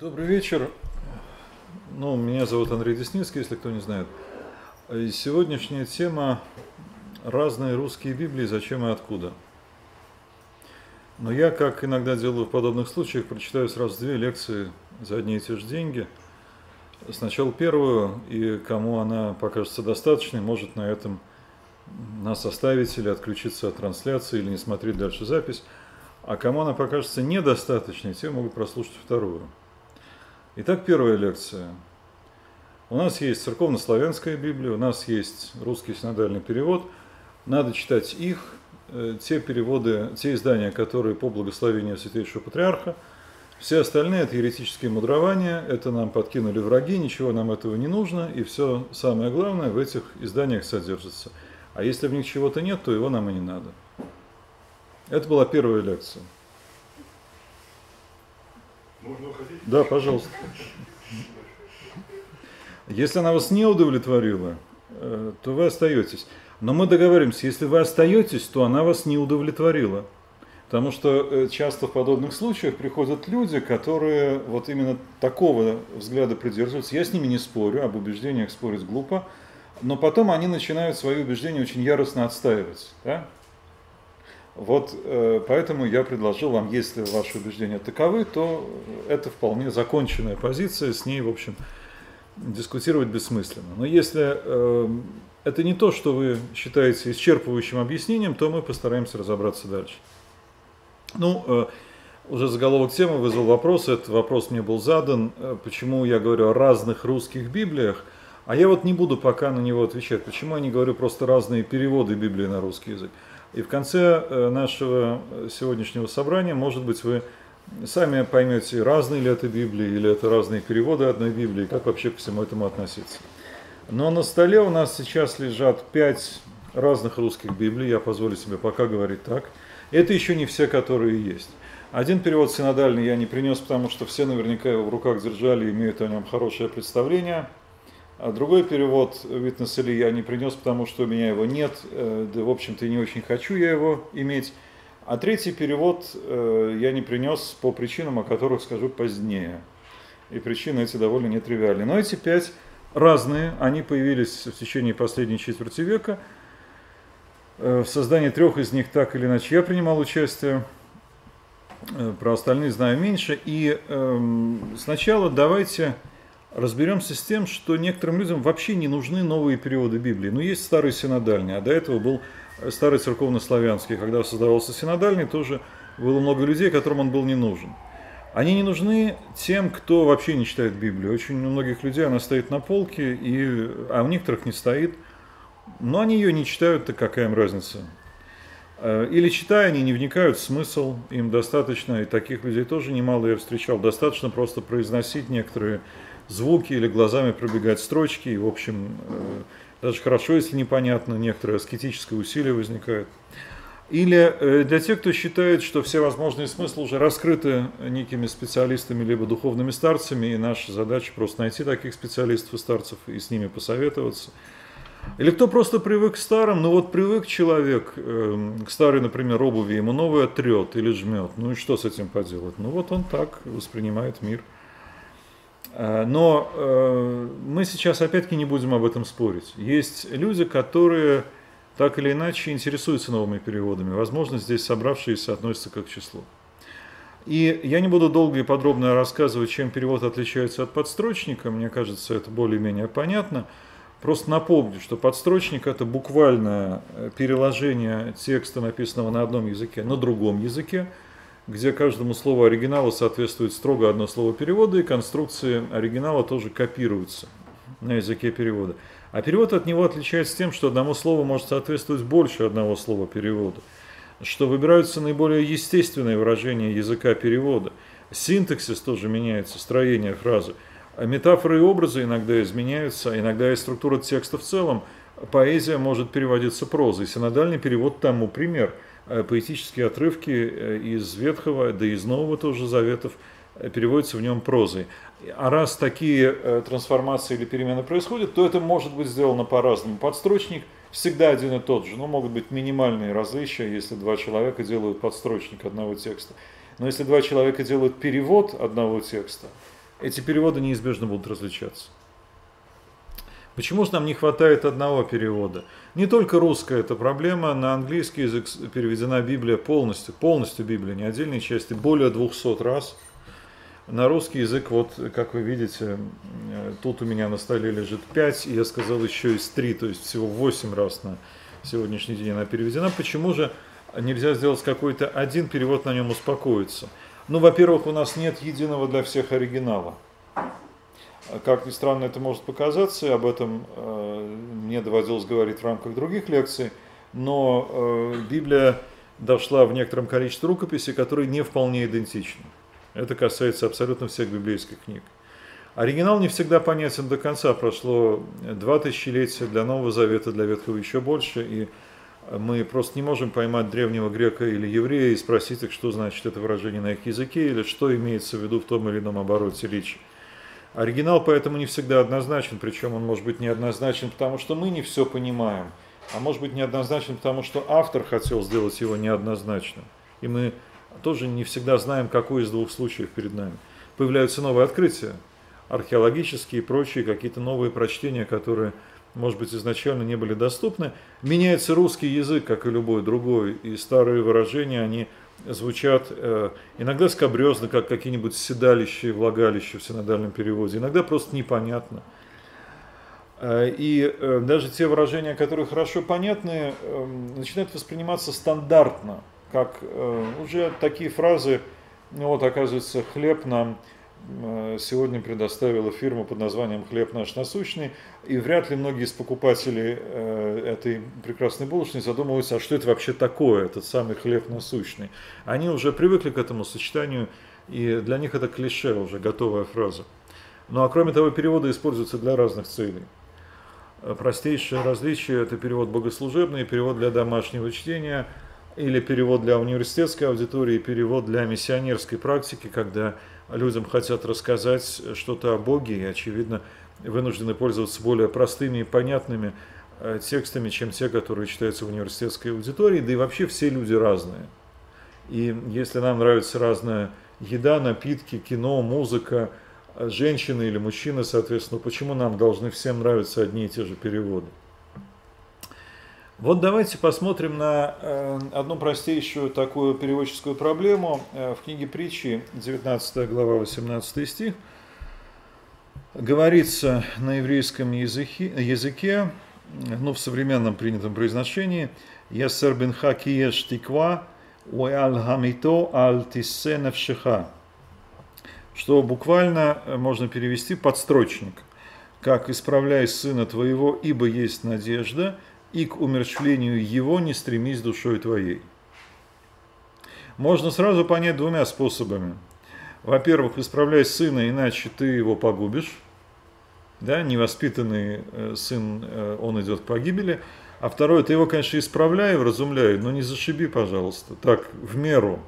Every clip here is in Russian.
Добрый вечер. Ну, меня зовут Андрей Десницкий, если кто не знает. И сегодняшняя тема «Разные русские Библии. Зачем и откуда?». Но я, как иногда делаю в подобных случаях, прочитаю сразу две лекции за одни и те же деньги. Сначала первую, и кому она покажется достаточной, может на этом нас оставить или отключиться от трансляции, или не смотреть дальше запись. А кому она покажется недостаточной, те могут прослушать вторую. Итак, первая лекция. У нас есть церковно-славянская Библия, у нас есть русский синодальный перевод. Надо читать их, э, те переводы, те издания, которые по благословению Святейшего Патриарха. Все остальные – это еретические мудрования, это нам подкинули враги, ничего нам этого не нужно, и все самое главное в этих изданиях содержится. А если в них чего-то нет, то его нам и не надо. Это была первая лекция. Можно уходить? Да, пожалуйста. Если она вас не удовлетворила, э, то вы остаетесь. Но мы договоримся, если вы остаетесь, то она вас не удовлетворила. Потому что э, часто в подобных случаях приходят люди, которые вот именно такого взгляда придерживаются. Я с ними не спорю, об убеждениях спорить глупо, но потом они начинают свои убеждения очень яростно отстаивать. Да? Вот э, поэтому я предложил вам, если ваши убеждения таковы, то это вполне законченная позиция, с ней, в общем, дискутировать бессмысленно. Но если э, это не то, что вы считаете исчерпывающим объяснением, то мы постараемся разобраться дальше. Ну, э, уже заголовок темы вызвал вопрос, этот вопрос мне был задан, почему я говорю о разных русских Библиях, а я вот не буду пока на него отвечать, почему я не говорю просто разные переводы Библии на русский язык. И в конце э, нашего сегодняшнего собрания, может быть, вы сами поймете, разные ли это Библии или это разные переводы одной Библии, как вообще к всему этому относиться. Но на столе у нас сейчас лежат пять разных русских Библий, я позволю себе пока говорить так. Это еще не все, которые есть. Один перевод синодальный я не принес, потому что все наверняка его в руках держали и имеют о нем хорошее представление. А другой перевод Witness Ли я не принес, потому что у меня его нет, э, да, в общем-то, не очень хочу я его иметь. А третий перевод э, я не принес по причинам, о которых скажу позднее. И причины эти довольно нетривиальные. Но эти пять разные, они появились в течение последней четверти века. Э, в создании трех из них так или иначе я принимал участие, про остальные знаю меньше. И эм, сначала давайте разберемся с тем, что некоторым людям вообще не нужны новые переводы Библии. Ну, есть старый синодальный, а до этого был старый церковно-славянский. Когда создавался синодальный, тоже было много людей, которым он был не нужен. Они не нужны тем, кто вообще не читает Библию. Очень у многих людей она стоит на полке, и, а у некоторых не стоит. Но они ее не читают, так какая им разница? Э, или читая, они не вникают в смысл, им достаточно, и таких людей тоже немало я встречал, достаточно просто произносить некоторые звуки или глазами пробегать строчки. И, в общем, э, даже хорошо, если непонятно, некоторое аскетическое усилие возникает. Или э, для тех, кто считает, что все возможные смыслы уже раскрыты некими специалистами либо духовными старцами, и наша задача просто найти таких специалистов и старцев и с ними посоветоваться. Или кто просто привык к старым, ну вот привык человек э, к старой, например, обуви, ему новый отрет или жмет, ну и что с этим поделать? Ну вот он так воспринимает мир. Э, но э, мы сейчас опять-таки не будем об этом спорить. Есть люди, которые так или иначе интересуются новыми переводами. Возможно, здесь собравшиеся относятся к их числу. И я не буду долго и подробно рассказывать, чем перевод отличается от подстрочника. Мне кажется, это более-менее понятно. Просто напомню, что подстрочник – это буквальное переложение текста, написанного на одном языке, на другом языке. Где каждому слову оригинала соответствует строго одно слово перевода, и конструкции оригинала тоже копируются на языке перевода. А перевод от него отличается тем, что одному слову может соответствовать больше одного слова перевода, что выбираются наиболее естественные выражения языка перевода. Синтаксис тоже меняется, строение фразы. А метафоры и образы иногда изменяются, иногда и структура текста в целом. Поэзия может переводиться прозой. Синодальный перевод тому пример. Э, поэтические отрывки э, из Ветхого, да и из Нового тоже Заветов э, переводятся в нем прозой. А раз такие трансформации или перемены происходят, то это может быть сделано по-разному. Подстрочник всегда один и тот же, но могут быть минимальные различия, если два человека делают подстрочник одного текста. Но если два человека делают перевод одного текста, эти переводы неизбежно будут различаться. Почему же нам не хватает одного перевода? Не только русская эта проблема, на английский язык переведена Библия полностью, полностью Библия, не отдельные части, более 200 раз. На русский язык, вот как вы видите, э, тут у меня на столе лежит 5, и я сказал еще из 3, то есть всего 8 раз на сегодняшний день она переведена. Почему же нельзя сделать какой-то один перевод, на нем успокоиться? Ну, во-первых, у нас нет единого для всех оригинала. Как ни странно это может показаться, и об этом э, мне доводилось говорить в рамках других лекций, но э, Библия дошла в некотором количестве рукописей, которые не вполне идентичны. Это касается абсолютно всех библейских книг. Оригинал не всегда понятен до конца. Прошло два тысячелетия для Нового Завета, для Ветхого еще больше, и мы просто не можем поймать древнего грека или еврея и спросить их, что значит это выражение на их языке, или что имеется в виду в том или ином обороте речи. Оригинал поэтому не всегда однозначен, причем он может быть неоднозначен, потому что мы не все понимаем, а может быть неоднозначен, потому что автор хотел сделать его неоднозначным. И мы тоже не всегда знаем, какой из двух случаев перед нами. Появляются новые открытия, археологические и прочие, какие-то новые прочтения, которые, может быть, изначально не были доступны. Меняется русский язык, как и любой другой, и старые выражения, они звучат э, иногда скобрезно, как какие-нибудь седалища и влагалища в синодальном переводе, иногда просто непонятно. Э, и э, даже те выражения, которые хорошо понятны, начинают восприниматься стандартно, как уже такие фразы, ну вот оказывается, хлеб нам Э, сегодня предоставила фирма под названием «Хлеб наш насущный», и вряд ли многие из покупателей э, этой прекрасной булочной задумываются, а что это вообще такое, этот самый хлеб насущный. Они уже привыкли к этому сочетанию, и для них это клише уже, готовая фраза. Ну а кроме того, переводы используются для разных целей. Э, простейшее различие – это перевод богослужебный, перевод для домашнего чтения, или перевод для университетской аудитории, перевод для миссионерской практики, когда людям хотят рассказать что-то о Боге и, очевидно, вынуждены пользоваться более простыми и понятными э, текстами, чем те, которые читаются в университетской аудитории, да и вообще все люди разные. И если нам нравится разная еда, напитки, кино, музыка, э, женщины или мужчины, соответственно, почему нам должны всем нравиться одни и те же переводы? Вот давайте посмотрим на э, одну простейшую такую переводческую проблему. Э, в книге притчи, 19 глава, 18 стих, говорится на еврейском языке, языке ну, в современном принятом произношении, «Ясер бен хакиеш тиква, уэал хамито аль тиссе навшиха», что буквально можно перевести подстрочник, как «исправляй сына твоего, ибо есть надежда», и к умерщвлению его не стремись душой твоей. Можно сразу понять двумя способами. Во-первых, исправляй сына, иначе ты его погубишь. Да, невоспитанный э, сын, э, он идет к погибели. А второе, ты его, конечно, исправляй, вразумляй, но не зашиби, пожалуйста, так, в меру.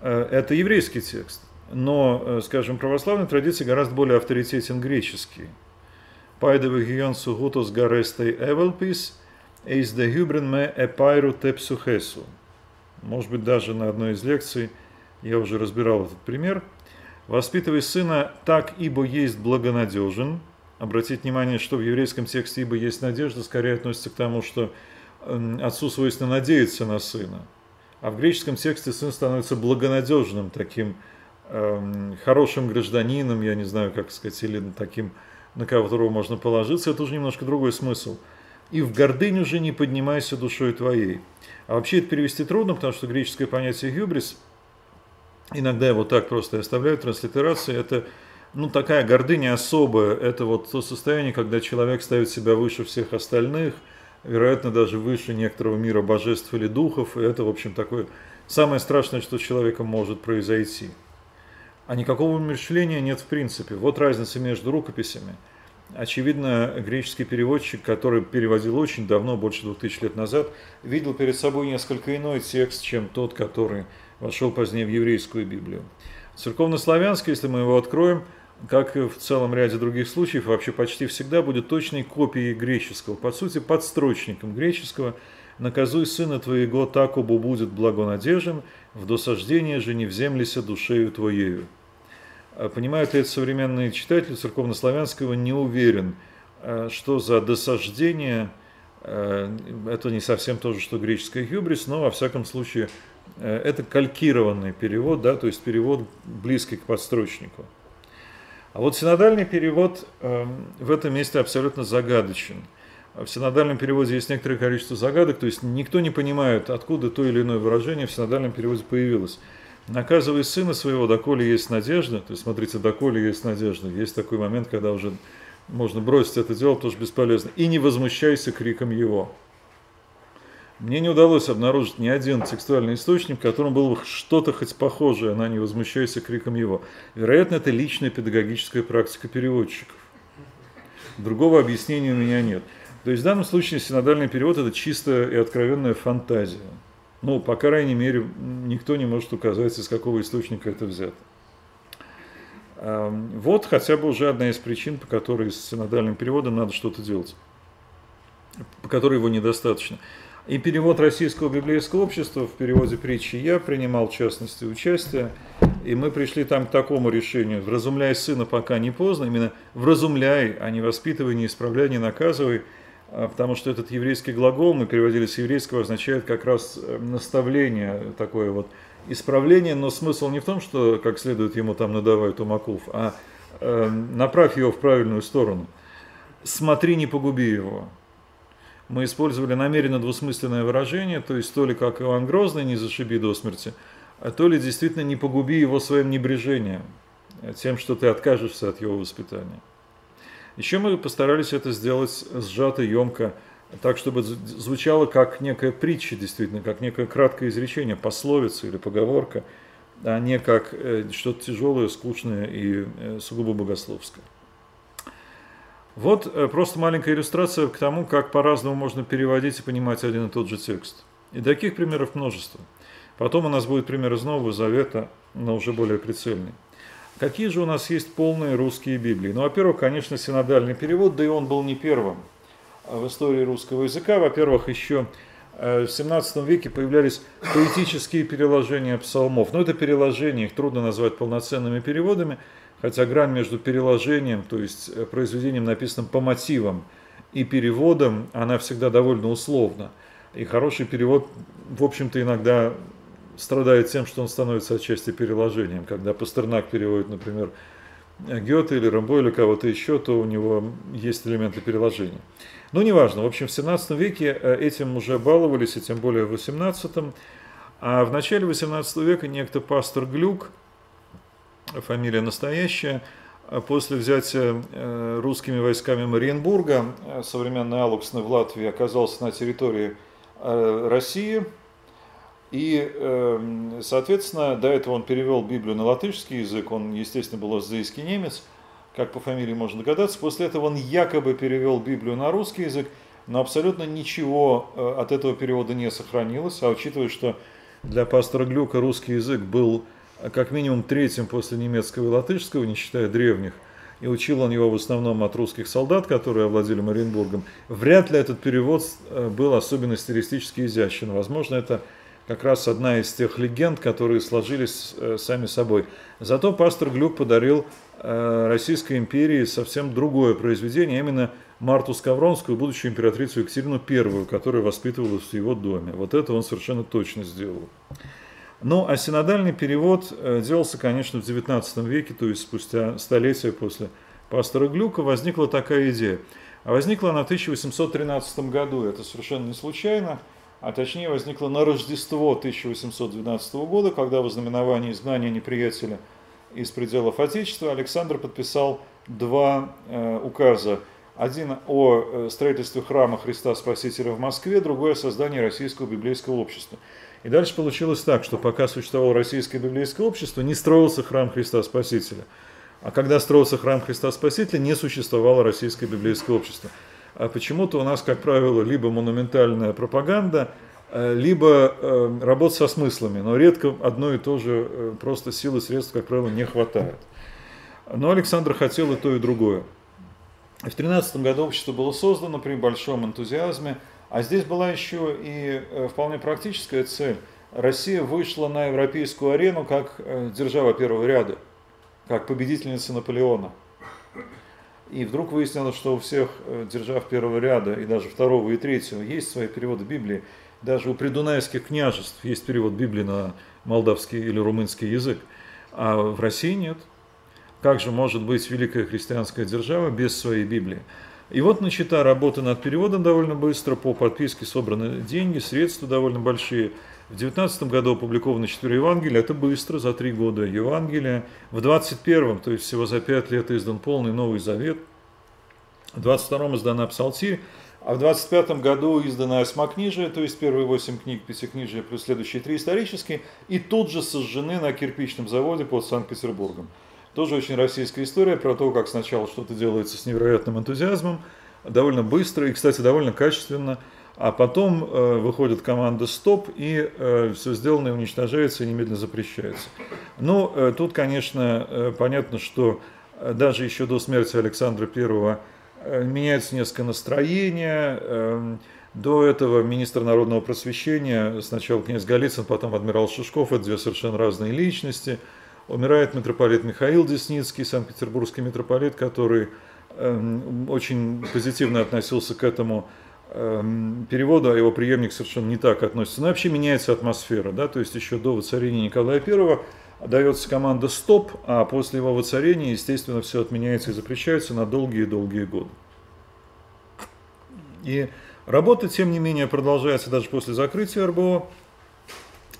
Э, это еврейский текст. Но, скажем, православной традиции гораздо более авторитетен греческий. Paideve hion suhutos гарестей эвелпис, эйс де гюбрен ме эпайру тепсухесу. Может быть, даже на одной из лекций я уже разбирал этот пример. Воспитывай сына так, ибо есть благонадежен. Обратите внимание, что в еврейском тексте «ибо есть надежда» скорее относится к тому, что отцу свойственно надеяться на сына. А в греческом тексте сын становится благонадежным, таким э, хорошим гражданином, я не знаю, как сказать, или таким на которого можно положиться, это уже немножко другой смысл. и в гордыню же не поднимайся душой твоей. А вообще это перевести трудно, потому что греческое понятие «гюбрис», иногда его так просто оставляют, транслитерации, это ну, такая гордыня особая, это вот то состояние, когда человек ставит себя выше всех остальных, вероятно, даже выше некоторого мира божеств или духов, и это, в общем, такое самое страшное, что с человеком может произойти. А никакого умерщвления нет в принципе. Вот разница между рукописями. Очевидно, греческий переводчик, который переводил очень давно, больше двух тысяч лет назад, видел перед собой несколько иной текст, чем тот, который вошел позднее в еврейскую Библию. Церковнославянский, если мы его откроем, как и в целом ряде других случаев, вообще почти всегда будет точной копией греческого, по сути, подстрочником греческого «Наказуй сына твоего, такобу будет благонадежен, в досаждение же не вземлися душею твоею». А понимают ли это современные читатели церковнославянского, не уверен, а, что за досаждение а, это не совсем то же, что греческое хюбрис, но во всяком случае это калькированный перевод, да, то есть перевод близкий к подстрочнику. А вот синодальный перевод в этом месте абсолютно загадочен. В синодальном переводе есть некоторое количество загадок, то есть никто не понимает, откуда то или иное выражение в синодальном переводе появилось наказывай сына своего, доколе есть надежда, то есть смотрите, доколе есть надежда, есть такой момент, когда уже можно бросить это дело, тоже бесполезно, и не возмущайся криком его. Мне не удалось обнаружить ни один текстуальный источник, в котором было бы что-то хоть похожее на «не возмущайся криком его». Вероятно, это личная педагогическая практика переводчиков. Другого объяснения у меня нет. То есть в данном случае синодальный перевод – это чистая и откровенная фантазия. Ну, по крайней мере, никто не может указать, из какого источника это взято. Вот хотя бы уже одна из причин, по которой с синодальным переводом надо что-то делать, по которой его недостаточно. И перевод Российского библейского общества в переводе притчи я принимал в частности участие, и мы пришли там к такому решению. «Вразумляй сына, пока не поздно», именно «вразумляй», а не «воспитывай, не исправляй, не наказывай», потому что этот еврейский глагол, мы переводили с еврейского, означает как раз э, наставление, такое вот исправление, но смысл не в том, что как следует ему там надавать тумаков, а э, направь его в правильную сторону. Смотри, не погуби его. Мы использовали намеренно двусмысленное выражение, то есть то ли как Иван Грозный, не зашиби до смерти, а то ли действительно не погуби его своим небрежением, тем, что ты откажешься от его воспитания. Еще мы постарались это сделать сжато, емко, так, чтобы звучало как некая притча, действительно, как некое краткое изречение, пословица или поговорка, а не как э, что-то тяжелое, скучное и э, сугубо богословское. Вот э, просто маленькая иллюстрация к тому, как по-разному можно переводить и понимать один и тот же текст. И таких примеров множество. Потом у нас будет пример из Нового Завета, но уже более прицельный. Какие же у нас есть полные русские Библии? Ну, во-первых, конечно, синодальный перевод, да и он был не первым в истории русского языка. Во-первых, еще э, в 17 веке появлялись поэтические переложения псалмов. Но это переложения, их трудно назвать полноценными переводами, хотя грань между переложением, то есть э, произведением, написанным по мотивам, и переводом, она всегда довольно условна. И хороший перевод, в общем-то, иногда страдает тем, что он становится отчасти переложением. Когда Пастернак переводит, например, Гёте или Рамбо или кого-то еще, то у него есть элементы переложения. Ну, неважно. В общем, в 17 веке э, этим уже баловались, и тем более в 18 А в начале 18 века некто пастор Глюк, фамилия настоящая, после взятия э, русскими войсками Мариенбурга, э, современный Алуксны в Латвии, оказался на территории России – и, эм, соответственно, до этого он перевел Библию на латышский язык, он, естественно, был азейский немец, как по фамилии можно догадаться. После этого он якобы перевел Библию на русский язык, но абсолютно ничего э, от этого перевода не сохранилось. А учитывая, что для пастора Глюка русский язык был э, как минимум третьим после немецкого и латышского, не считая древних, и учил он его в основном от русских солдат, которые овладели Мариенбургом, вряд ли этот перевод э, был особенно стилистически изящен. Возможно, это как раз одна из тех легенд, которые сложились э, сами собой. Зато пастор Глюк подарил э, Российской империи совсем другое произведение, именно Марту Скавронскую, будущую императрицу Екатерину I, которая воспитывалась в его доме. Вот это он совершенно точно сделал. Ну, а синодальный перевод э, делался, конечно, в XIX веке, то есть спустя столетия после пастора Глюка возникла такая идея. А возникла она в 1813 году. Это совершенно не случайно, а точнее возникла на Рождество 1812 года, когда в знаменовании изгнания неприятеля из пределов Отечества Александр подписал два э, указа. Один о э, строительстве храма Христа Спасителя в Москве, другой о создании Российского библейского общества. И дальше получилось так, что пока существовало Российское библейское общество, не строился храм Христа Спасителя. А когда строился храм Христа Спасителя, не существовало Российское библейское общество. А почему-то у нас, как правило, либо монументальная пропаганда, э, либо э, работа со смыслами, но редко одно и то же, э, просто силы средств, как правило, не хватает. Но Александр хотел и то, и другое. В 13 году общество было создано при большом энтузиазме, а здесь была еще и вполне практическая цель. Россия вышла на европейскую арену как держава первого ряда – как победительница Наполеона. И вдруг выяснилось, что у всех э, держав первого ряда, и даже второго и третьего, есть свои переводы Библии. Даже у придунайских княжеств есть перевод Библии на молдавский или румынский язык. А в России нет. Как же может быть великая христианская держава без своей Библии? И вот начата работа над переводом довольно быстро, по подписке собраны деньги, средства довольно большие – в 19 году опубликовано 4 Евангелия, это быстро, за 3 года Евангелия. В 21, то есть всего за 5 лет издан полный Новый Завет. В 22 издана Псалтирь, а в 25 году издана Осьмокнижие, то есть первые 8 книг Пятикнижия плюс следующие 3 исторические, и тут же сожжены на кирпичном заводе под Санкт-Петербургом. Тоже очень российская история про то, как сначала что-то делается с невероятным энтузиазмом, довольно быстро и, кстати, довольно качественно – а потом э, выходит команда «Стоп», и э, все сделанное уничтожается и немедленно запрещается. Ну, э, тут, конечно, э, понятно, что э, даже еще до смерти Александра I э, меняется несколько настроения. Э, до этого министр народного просвещения, сначала князь Голицын, потом адмирал Шишков, это две совершенно разные личности. Умирает митрополит Михаил Десницкий, санкт-петербургский митрополит, который э, очень позитивно относился к этому Эм, перевода его преемник совершенно не так относится. Но вообще меняется атмосфера, да, то есть еще до воцарения Николая I дается команда «стоп», а после его воцарения, естественно, все отменяется и запрещается на долгие-долгие годы. И работа, тем не менее, продолжается даже после закрытия РБО,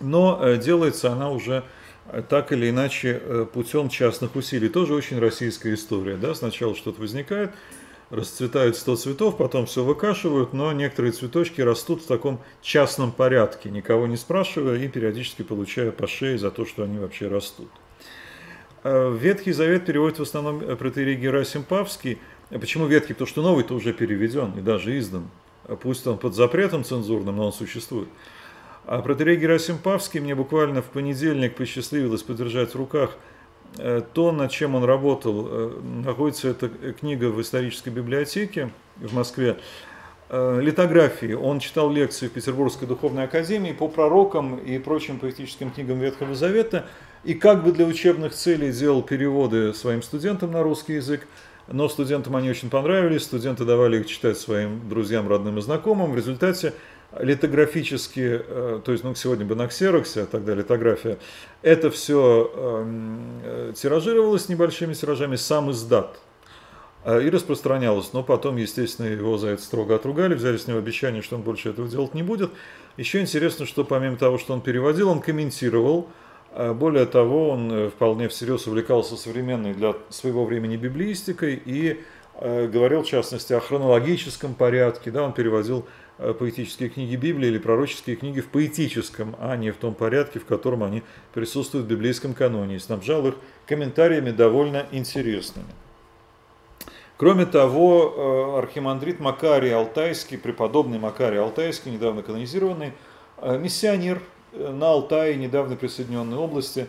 но э, делается она уже э, так или иначе э, путем частных усилий. Тоже очень российская история. Да? Сначала что-то возникает, расцветают 100 цветов, потом все выкашивают, но некоторые цветочки растут в таком частном порядке, никого не спрашивая и периодически получая по шее за то, что они вообще растут. Э, Ветхий Завет переводит в основном э, протеерей Герасим Павский. Почему ветхий? Потому что новый-то уже переведен и даже издан. А пусть он под запретом цензурным, но он существует. А протеерей Герасим Павский мне буквально в понедельник посчастливилось подержать в руках – Э, то, над чем он работал, э, находится эта книга в исторической библиотеке в Москве, э, литографии. Он читал лекции в Петербургской духовной академии по пророкам и прочим поэтическим книгам Ветхого Завета, и как бы для учебных целей делал переводы своим студентам на русский язык, но студентам они очень понравились, студенты давали их читать своим друзьям, родным и знакомым. В результате литографически, э, то есть ну, сегодня бы на ксероксе, а тогда литография, это все эм, э, тиражировалось небольшими тиражами, сам издат э, и распространялось. Но потом, естественно, его за это строго отругали, взяли с него обещание, что он больше этого делать не будет. Еще интересно, что помимо того, что он переводил, он комментировал. Более того, он вполне всерьез увлекался современной для своего времени библиистикой и говорил, в частности, о хронологическом порядке. Да, он переводил поэтические книги Библии или пророческие книги в поэтическом, а не в том порядке, в котором они присутствуют в библейском каноне, и снабжал их комментариями довольно интересными. Кроме того, э, архимандрит Макарий Алтайский, преподобный Макарий Алтайский, недавно канонизированный, э, миссионер на Алтае, недавно присоединенной области,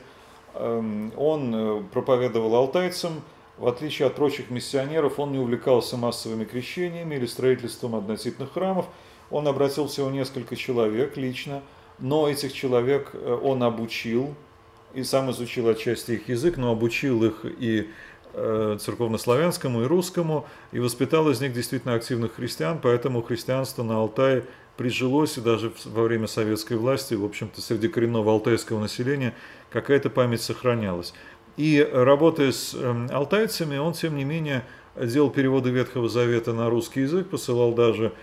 эм, он проповедовал алтайцам, в отличие от прочих миссионеров, он не увлекался массовыми крещениями или строительством однотипных храмов – он обратил всего несколько человек лично, но этих человек э, он обучил, и сам изучил отчасти их язык, но обучил их и э, церковнославянскому, и русскому, и воспитал из них действительно активных христиан, поэтому христианство на Алтае прижилось, и даже во время советской власти, в общем-то, среди коренного алтайского населения какая-то память сохранялась. И работая с эм, алтайцами, он, тем не менее, делал переводы Ветхого Завета на русский язык, посылал даже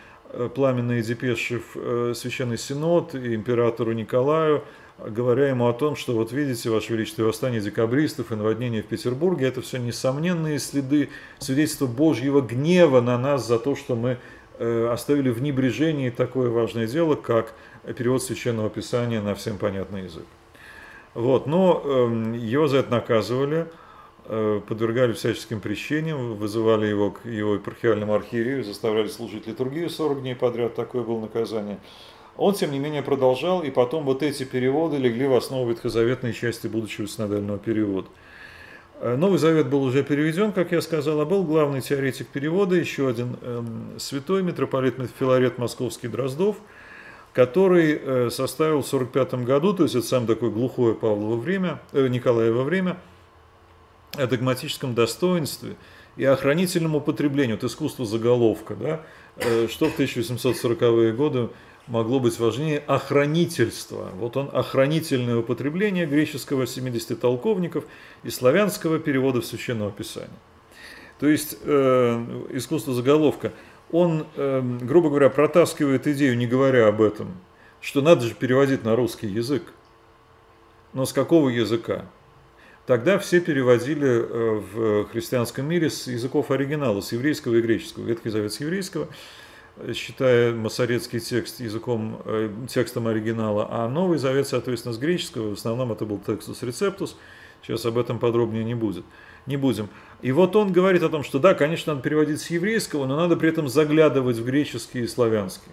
пламенные депеши в э, Священный Синод и императору Николаю, говоря ему о том, что вот видите, Ваше Величество, восстание декабристов и наводнение в Петербурге, это все несомненные следы свидетельства Божьего гнева на нас за то, что мы э, оставили в небрежении такое важное дело, как перевод Священного Писания на всем понятный язык. Вот, но эм, его за это наказывали, Э, подвергали всяческим прещениям, вызывали его к его епархиальному архиерею, заставляли служить литургию 40 дней подряд, такое было наказание. Он, тем не менее, продолжал, и потом вот эти переводы легли в основу ветхозаветной части будущего синодального перевода. Э, Новый Завет был уже переведен, как я сказал, а был главный теоретик перевода, еще один э, святой митрополит Филарет Московский Дроздов, который э, составил в 1945 году, то есть это самое такое глухое Павлово время, э, Николаево время – о догматическом достоинстве и охранительном употреблении, вот искусство заголовка, да, э, что в 1840-е годы могло быть важнее охранительства. Вот он охранительное употребление греческого 70 толковников и славянского перевода в Священного Писания. То есть э, искусство заголовка, он, э, грубо говоря, протаскивает идею, не говоря об этом, что надо же переводить на русский язык. Но с какого языка? Тогда все переводили э, в христианском мире с языков оригинала, с еврейского и греческого. Ветхий Завет с еврейского, считая масорецкий текст языком, э, текстом оригинала, а Новый Завет, соответственно, с греческого. В основном это был текстус рецептус. Сейчас об этом подробнее не будет. Не будем. И вот он говорит о том, что да, конечно, надо переводить с еврейского, но надо при этом заглядывать в греческий и славянский.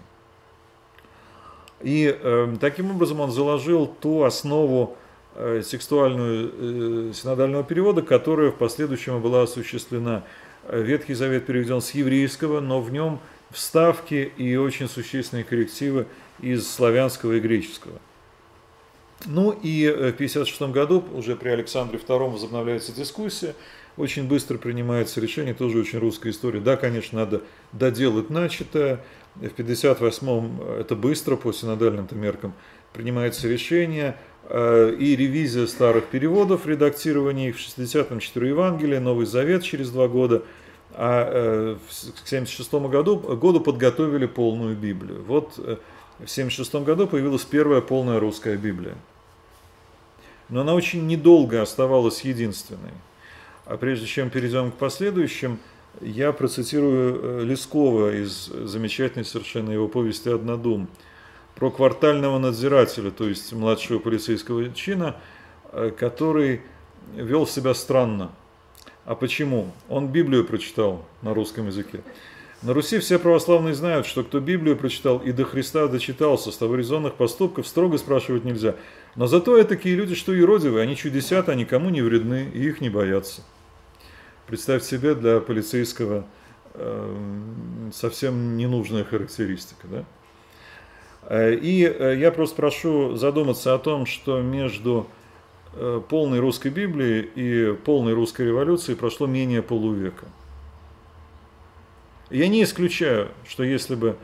И э, таким образом он заложил ту основу, Э, текстуальную э, синодального перевода, которая в последующем была осуществлена. Э, Ветхий Завет переведен с еврейского, но в нем вставки и очень существенные коррективы из славянского и греческого. Ну и в 1956 году уже при Александре II возобновляется дискуссия, очень быстро принимается решение, тоже очень русская история. Да, конечно, надо доделать начатое. В 1958 это быстро по синодальным меркам принимается решение – Э, и ревизия старых переводов, редактирование их в 60-м 4 Евангелия, Новый Завет через два года, а э, к 76 году, году подготовили полную Библию. Вот э, в 76 году появилась первая полная русская Библия. Но она очень недолго оставалась единственной. А прежде чем перейдем к последующим, я процитирую Лескова из замечательной совершенно его повести «Однодум» про квартального надзирателя, то есть младшего полицейского чина, э, который вел себя странно. А почему? Он Библию прочитал на русском языке. На Руси все православные знают, что кто Библию прочитал и до Христа дочитался, с того резонных поступков строго спрашивать нельзя. Но зато это такие люди, что юродивые, они чудесят, а никому не вредны, и их не боятся. Представь себе для полицейского э, совсем ненужная характеристика, да? Э, и э, я просто прошу задуматься о том, что между э, полной русской Библией и полной русской революцией прошло менее полувека. Я не исключаю, что если бы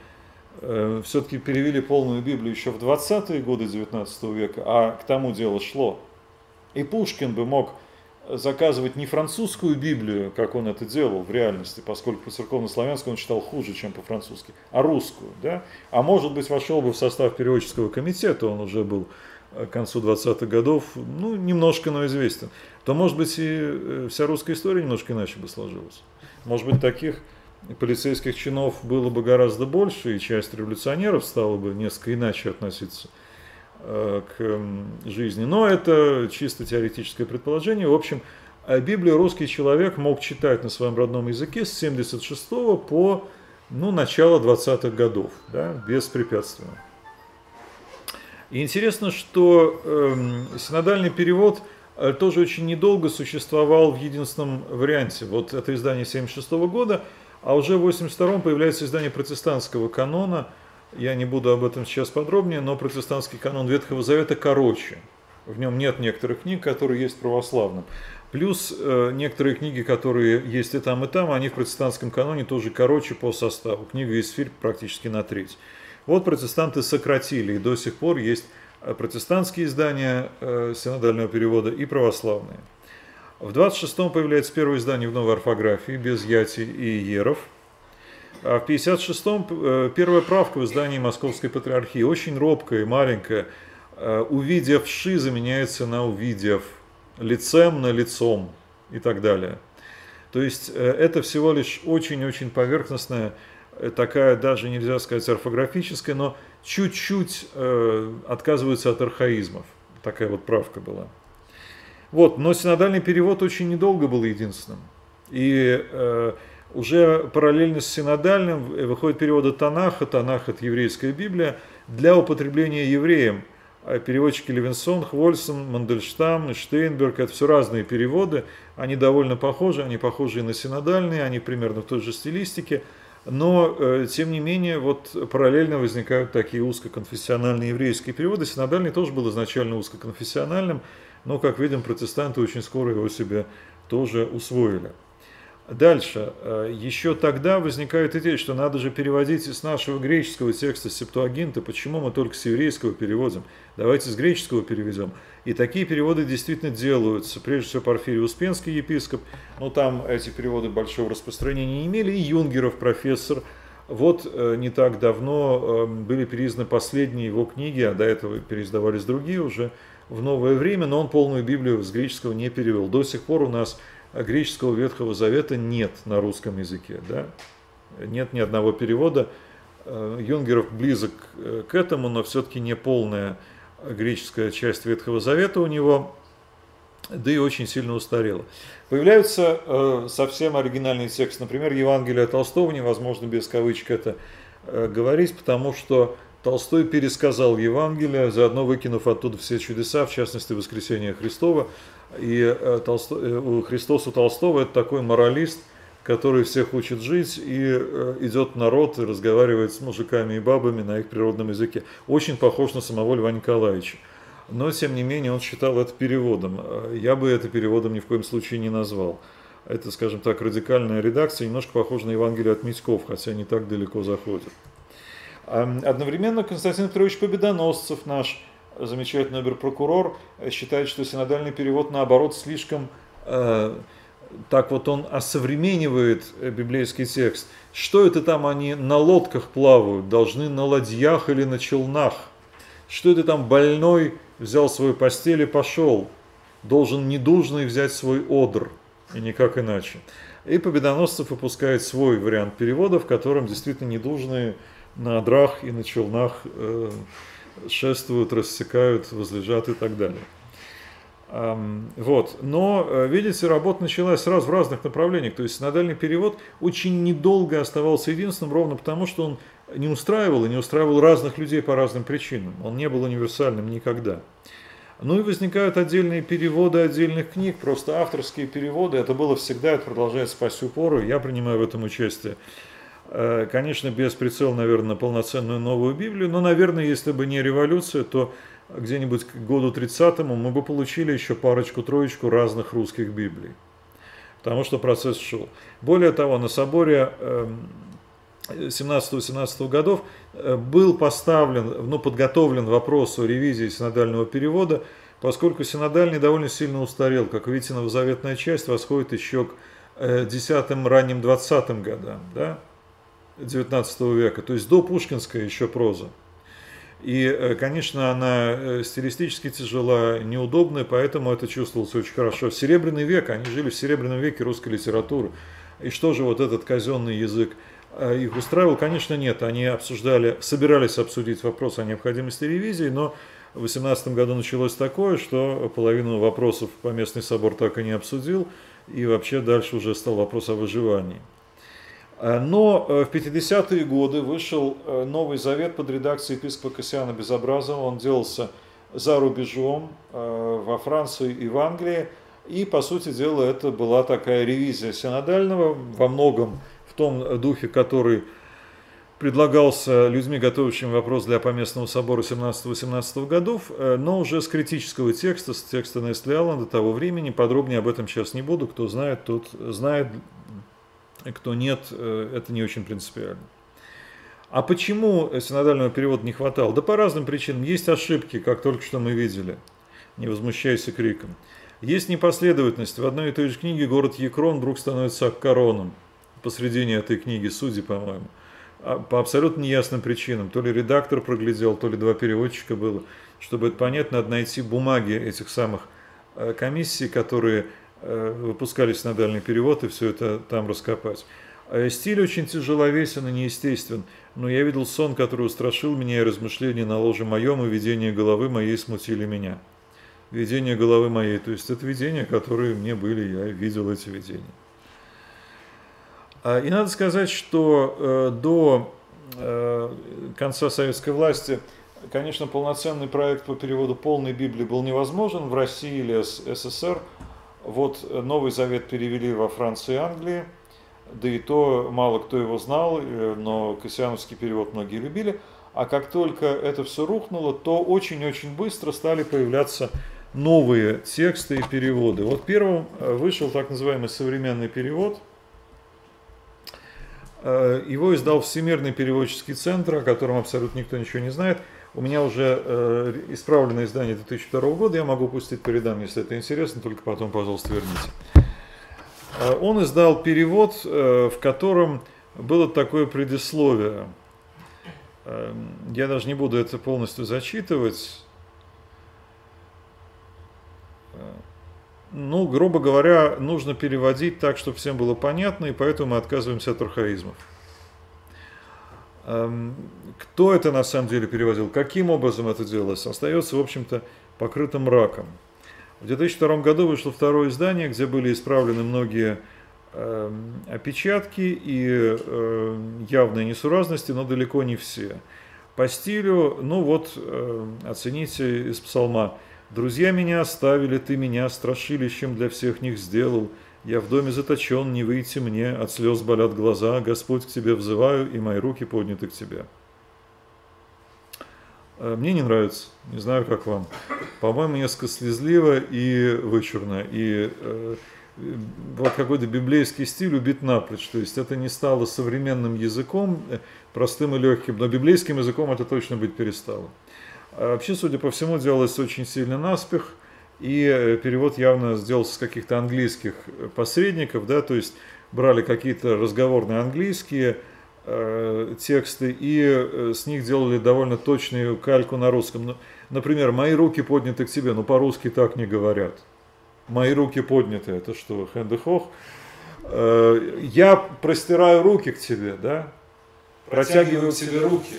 все-таки перевели полную Библию еще в 20-е годы 19 века, а к тому дело шло, и Пушкин бы мог заказывать не французскую Библию, как он это делал в реальности, поскольку по церковно-славянски он читал хуже, чем по-французски, а русскую. Да? А может быть, вошел бы в состав переводческого комитета, он уже был э, к концу 20-х годов, ну, немножко, но известен, то, может быть, и э, вся русская история немножко иначе бы сложилась. Может быть, таких полицейских чинов было бы гораздо больше, и часть революционеров стала бы несколько иначе относиться к жизни. Но это чисто теоретическое предположение. В общем, э, Библию русский человек мог читать на своем родном языке с 76 по ну, начало 20-х годов, да, беспрепятственно. И интересно, что э, синодальный перевод э, тоже очень недолго существовал в единственном варианте. Вот это издание 76 года, а уже в 82 появляется издание протестантского канона – я не буду об этом сейчас подробнее, но протестантский канон Ветхого Завета короче. В нем нет некоторых книг, которые есть в православном. Плюс э, некоторые книги, которые есть и там, и там, они в протестантском каноне тоже короче по составу. Книга Исфирь практически на треть. Вот протестанты сократили, и до сих пор есть э, протестантские издания э, синодального перевода и православные. В 26-м появляется первое издание в новой орфографии, без яти и еров. А в 56-м э, первая правка в издании Московской Патриархии, очень робкая и маленькая. Э, увидев ши заменяется на увидев, лицем на лицом и так далее. То есть э, это всего лишь очень-очень поверхностная, такая даже нельзя сказать орфографическая, но чуть-чуть отказывается от архаизмов. Такая вот правка была. Вот, но синодальный перевод очень недолго был единственным. И э, уже параллельно с синодальным выходит переводы Танаха, Танах это еврейская Библия, для употребления евреем. А переводчики Левинсон, Хвольсон, Мандельштам, Штейнберг, это все разные переводы, они довольно похожи, они похожи и на синодальные, они примерно в той же стилистике, но, э, тем не менее, вот параллельно возникают такие узкоконфессиональные еврейские переводы. Синодальный тоже был изначально узкоконфессиональным, но, как видим, протестанты очень скоро его себе тоже усвоили. Дальше. Э, Еще тогда возникает идея, что надо же переводить с нашего греческого текста Септуагинта. Почему мы только с еврейского переводим? Давайте с греческого переведем. И такие переводы действительно делаются. Прежде всего Порфирий Успенский епископ, но там эти переводы большого распространения не имели. И Юнгеров профессор. Вот э, не так давно э, были переизданы последние его книги, а до этого переиздавались другие уже в новое время, но он полную Библию с греческого не перевел. До сих пор у нас греческого Ветхого Завета нет на русском языке. Да? Нет ни одного перевода. Э, Юнгеров близок э, к этому, но все-таки не полная греческая часть Ветхого Завета у него, да и очень сильно устарела. Появляются э, совсем оригинальные тексты, например, Евангелие Толстого, невозможно без кавычек это говорить, потому что Толстой пересказал Евангелие, заодно выкинув оттуда все чудеса, в частности, воскресение Христова. И э, Толсто... Э, Христос у Толстого – это такой моралист, который всех учит жить и э, идет народ и разговаривает с мужиками и бабами на их природном языке. Очень похож на самого Льва Николаевича. Но, тем не менее, он считал это переводом. Я бы это переводом ни в коем случае не назвал. Это, скажем так, радикальная редакция, немножко похожа на Евангелие от Митьков, хотя не так далеко заходит. Одновременно Константин Петрович Победоносцев, наш замечательный оберпрокурор, считает, что синодальный перевод, наоборот, слишком э, так вот он осовременивает э, библейский текст. Что это там они на лодках плавают, должны на ладьях или на челнах? Что это там больной взял свою постель и пошел? Должен недужный взять свой одр, и никак иначе. И Победоносцев выпускает свой вариант перевода, в котором действительно недужные на одрах и на челнах э, шествуют, рассекают, возлежат и так далее. Вот. Но, э, видите, работа началась сразу в разных направлениях. То есть синодальный перевод очень недолго оставался единственным, ровно потому, что он не устраивал и не устраивал разных людей по разным причинам. Он не был универсальным никогда. Ну и возникают отдельные переводы отдельных книг, просто авторские переводы. Это было всегда, это продолжается по сю пору. Я принимаю в этом участие. Э, конечно, без прицела, наверное, на полноценную новую Библию, но, наверное, если бы не революция, то где-нибудь к году 30-му мы бы получили еще парочку-троечку разных русских Библий. Потому что процесс шел. Более того, на соборе 17-18 эм, годов э, был поставлен, ну, подготовлен вопрос о ревизии синодального перевода, поскольку синодальный довольно сильно устарел. Как видите, новозаветная часть восходит еще к 10-м, э, ранним 20-м годам. Да? 19 века, то есть до пушкинская еще проза. И, э, конечно, она э, стилистически тяжела, неудобная, поэтому это чувствовалось очень хорошо. В Серебряный век, они жили в Серебряном веке русской литературы. И что же вот этот казенный язык э, их устраивал? Конечно, нет. Они обсуждали, собирались обсудить вопрос о необходимости ревизии, но в 18 году началось такое, что половину вопросов по местный собор так и не обсудил, и вообще дальше уже стал вопрос о выживании. Э, но э, в 50-е годы вышел э, Новый Завет под редакцией епископа Кассиана Безобразова. Он делался за рубежом, во Франции и в Англии. И, по сути дела, это была такая ревизия синодального, во многом в том духе, который предлагался людьми, готовящими вопрос для Поместного собора 17-18 годов, но уже с критического текста, с текста Нестли Алланда того времени. Подробнее об этом сейчас не буду. Кто знает, тот знает кто нет, э, это не очень принципиально. А почему синодального перевода не хватало? Да по разным причинам. Есть ошибки, как только что мы видели. Не возмущайся криком. Есть непоследовательность. В одной и той же книге город Екрон вдруг становится Аккароном. Посредине этой книги, судьи, по-моему. А, по абсолютно неясным причинам. То ли редактор проглядел, то ли два переводчика было. Чтобы это понятно, надо найти бумаги этих самых э, комиссий, которые выпускались на дальний перевод, и все это там раскопать. А стиль очень тяжеловесен и неестествен, но я видел сон, который устрашил меня, и размышления на ложе моем, и видение головы моей смутили меня видения головы моей. То есть это видения, которые мне были, я видел эти видения. А, и надо сказать, что э, до э, конца советской власти, конечно, полноценный проект по переводу полной Библии был невозможен в России или СССР. Вот Новый Завет перевели во Франции и Англии, да и то мало кто его знал, э, но кассиановский перевод многие любили. А как только это все рухнуло, то очень-очень быстро стали появляться новые тексты и переводы. Вот первым э, вышел так называемый современный перевод. Э, его издал Всемирный переводческий центр, о котором абсолютно никто ничего не знает. У меня уже э, исправленное издание 2002 года, я могу пустить по рядам, если это интересно, только потом, пожалуйста, верните. Он издал перевод, в котором было такое предисловие. Я даже не буду это полностью зачитывать. ну, грубо говоря, нужно переводить так, чтобы всем было понятно, и поэтому мы отказываемся от архаизмов. Эм, кто это на самом деле переводил, каким образом это делалось, остается, в общем-то, покрытым раком. В 2002 году вышло второе издание, где были исправлены многие э, опечатки и э, явные несуразности, но далеко не все. По стилю, ну вот, оцените из псалма – Друзья меня оставили, ты меня страшилищем для всех них сделал. Я в доме заточен, не выйти мне, от слез болят глаза, Господь к тебе взываю, и мои руки подняты к тебе. Э, мне не нравится, не знаю, как вам. По-моему, несколько слезливо и вычурно. И э, вот какой-то библейский стиль убит напрочь. То есть это не стало современным языком, э, простым и легким, но библейским языком это точно быть перестало. А вообще, судя по всему, делалось очень сильно наспех, и э, перевод явно сделался с каких-то английских посредников, да, то есть брали какие-то разговорные английские э, тексты и э, с них делали довольно точную кальку на русском. Ну, например, «Мои руки подняты к тебе», но по-русски так не говорят. «Мои руки подняты» – это что, Хендехох? Э, «Я простираю руки к тебе», да? Протягиваю к тебе руки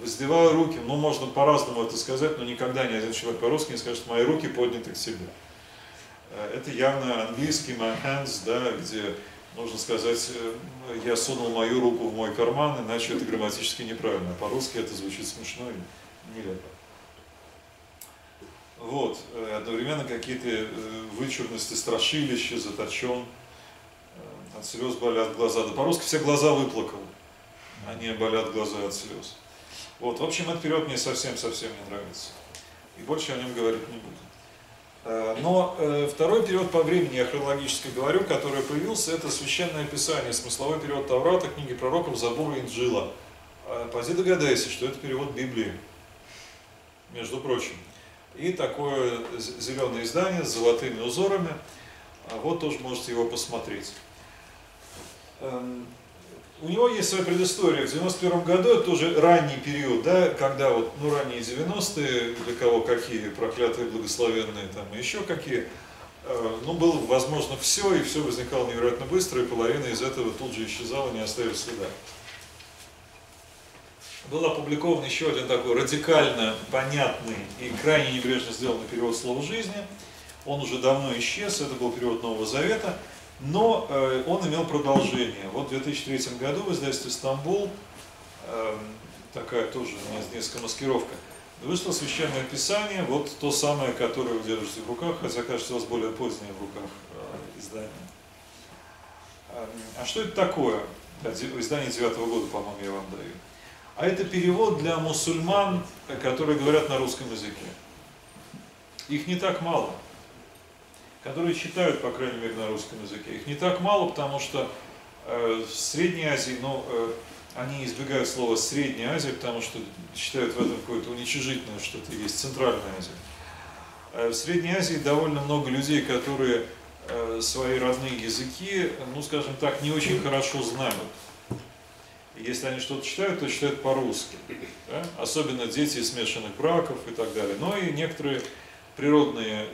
воздеваю руки, ну можно по-разному это сказать, но никогда ни один человек по-русски не скажет, мои руки подняты к себе. Э, это явно английский my hands, да, где нужно сказать, э, я сунул мою руку в мой карман, иначе это грамматически неправильно. По-русски это звучит смешно и нелепо. Вот, э, одновременно какие-то вычурности, страшилища, заточен, от слез болят глаза. Да по-русски все глаза выплакал, а не болят глаза от слез. Вот, в общем, этот период мне совсем-совсем не нравится. И больше о нем говорить не буду. Э, но э, второй период по времени, я хронологически говорю, который появился, это Священное Писание, смысловой период Таврата, книги пророков, Забура и Инджила. Э, поди догадайся, что это перевод Библии, между прочим. И такое зеленое издание с золотыми узорами. Вот тоже можете его посмотреть. У него есть своя предыстория. В 91 году, это тоже ранний период, да, когда вот, ну, ранние 90-е, для кого какие, проклятые, благословенные, там, еще какие, э, ну, было возможно все, и все возникало невероятно быстро, и половина из этого тут же исчезала, не оставив следа. Был опубликован еще один такой радикально понятный и крайне небрежно сделанный перевод слова жизни. Он уже давно исчез, это был перевод Нового Завета – но э, он имел продолжение. Вот в 2003 году в издательстве «Стамбул», э, такая тоже несколько маскировка, вышло священное писание, вот то самое, которое вы держите в руках, хотя, кажется, у вас более позднее в руках э, издание. Э, а что это такое? Издание девятого года, по-моему, я вам даю. А это перевод для мусульман, которые говорят на русском языке. Их не так мало которые читают, по крайней мере, на русском языке. Их не так мало, потому что э, в Средней Азии, ну, э, они избегают слова Средняя Азия, потому что считают в этом какое-то уничижительное что-то есть Центральная Азия. в Средней Азии довольно много людей, которые свои родные языки, ну скажем так, не очень хорошо знают. Если они что-то читают, то читают по-русски. Да? Особенно дети смешанных браков и так далее. Но и некоторые природные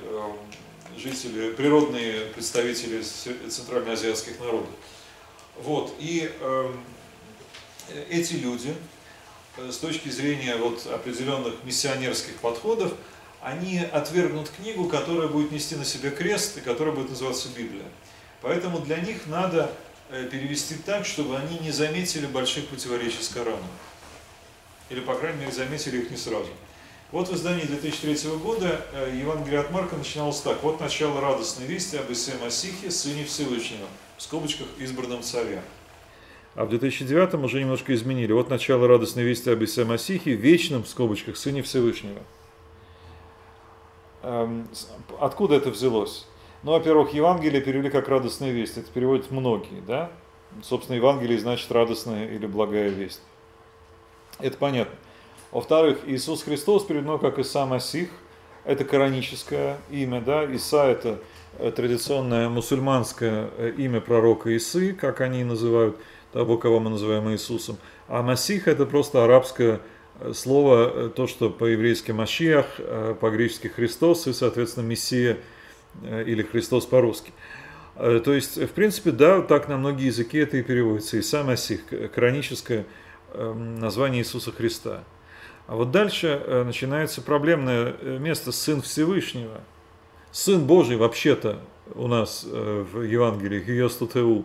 жители, природные представители центральноазиатских народов. Вот. И э, эти люди, э, с точки зрения вот определенных миссионерских подходов, они отвергнут книгу, которая будет нести на себе крест и которая будет называться Библия. Поэтому для них надо э, перевести так, чтобы они не заметили больших противоречий с Кораном. Или, по крайней мере, заметили их не сразу. Вот в издании 2003 года э, Евангелие от Марка начиналось так. Вот начало радостной вести об Исе Масихе, Сыне Всевышнего, в скобочках избранном царе. А в 2009 уже немножко изменили. Вот начало радостной вести об Исе Масихе, вечном, в скобочках, Сыне Всевышнего. Эм, откуда это взялось? Ну, во-первых, Евангелие перевели как радостная весть. Это переводят многие, да? Собственно, Евангелие значит радостная или благая весть. Это понятно. Во-вторых, Иисус Христос переведено как Иса Масих, это кораническое имя, да, Иса это э, традиционное мусульманское э, имя пророка Исы, как они называют того, кого мы называем Иисусом. А Масих это просто арабское э, слово, то, что по-еврейски Машиах, по-гречески Христос и, соответственно, Мессия или Христос по-русски. То есть, в принципе, да, так на многие языки это и переводится. Иса Масих, кораническое эм, название Иисуса Христа. А вот дальше э, начинается проблемное э, место Сын Всевышнего. Сын Божий вообще-то у нас э, в Евангелии, Гиостутеу.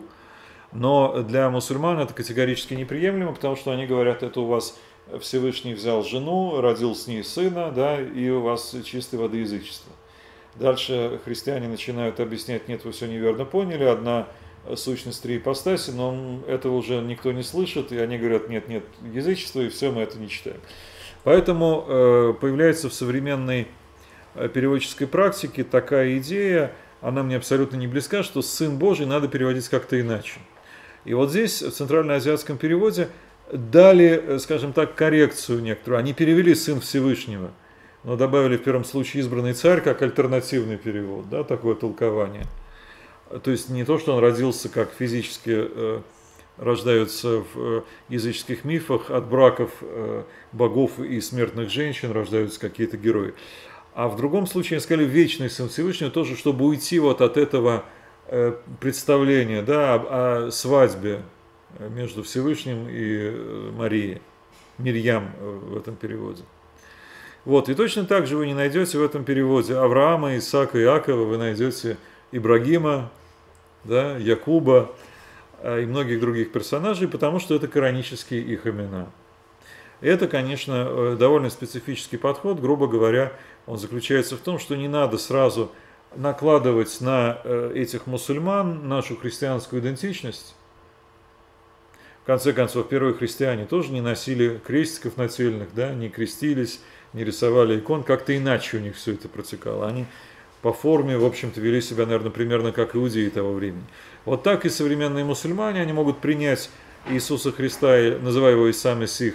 Но для мусульман это категорически неприемлемо, потому что они говорят, это у вас Всевышний взял жену, родил с ней сына, да, и у вас чистой воды язычество. Дальше христиане начинают объяснять, нет, вы все неверно поняли, одна сущность три ипостаси, но этого уже никто не слышит, и они говорят, нет, нет, язычество, и все, мы это не читаем. Поэтому э, появляется в современной э, переводческой практике такая идея, она мне абсолютно не близка, что «сын Божий» надо переводить как-то иначе. И вот здесь, в центральноазиатском переводе, дали, э, скажем так, коррекцию некоторую. Они перевели «сын Всевышнего», но добавили в первом случае «избранный царь» как альтернативный перевод, да, такое толкование. То есть не то, что он родился как физически рождаются в э, языческих мифах, от браков э, богов и смертных женщин рождаются какие-то герои. А в другом случае, они сказали, вечный Сын Всевышнего тоже, чтобы уйти вот от этого э, представления да, о, о свадьбе между Всевышним и Марией, Мирьям в этом переводе. Вот, и точно так же вы не найдете в этом переводе Авраама, Исаака Иакова, вы найдете Ибрагима, да, Якуба, и многих других персонажей, потому что это канонические их имена. Это, конечно, э, довольно специфический подход, грубо говоря, он заключается в том, что не надо сразу накладывать на э, этих мусульман нашу христианскую идентичность. В конце концов, первые христиане тоже не носили крестиков нательных, да, не крестились, не рисовали икон, как-то иначе у них все это протекало. Они по форме, в общем-то, вели себя, наверное, примерно как иудеи того времени. Вот так и современные мусульмане, они могут принять Иисуса Христа, называя его Иса Месих,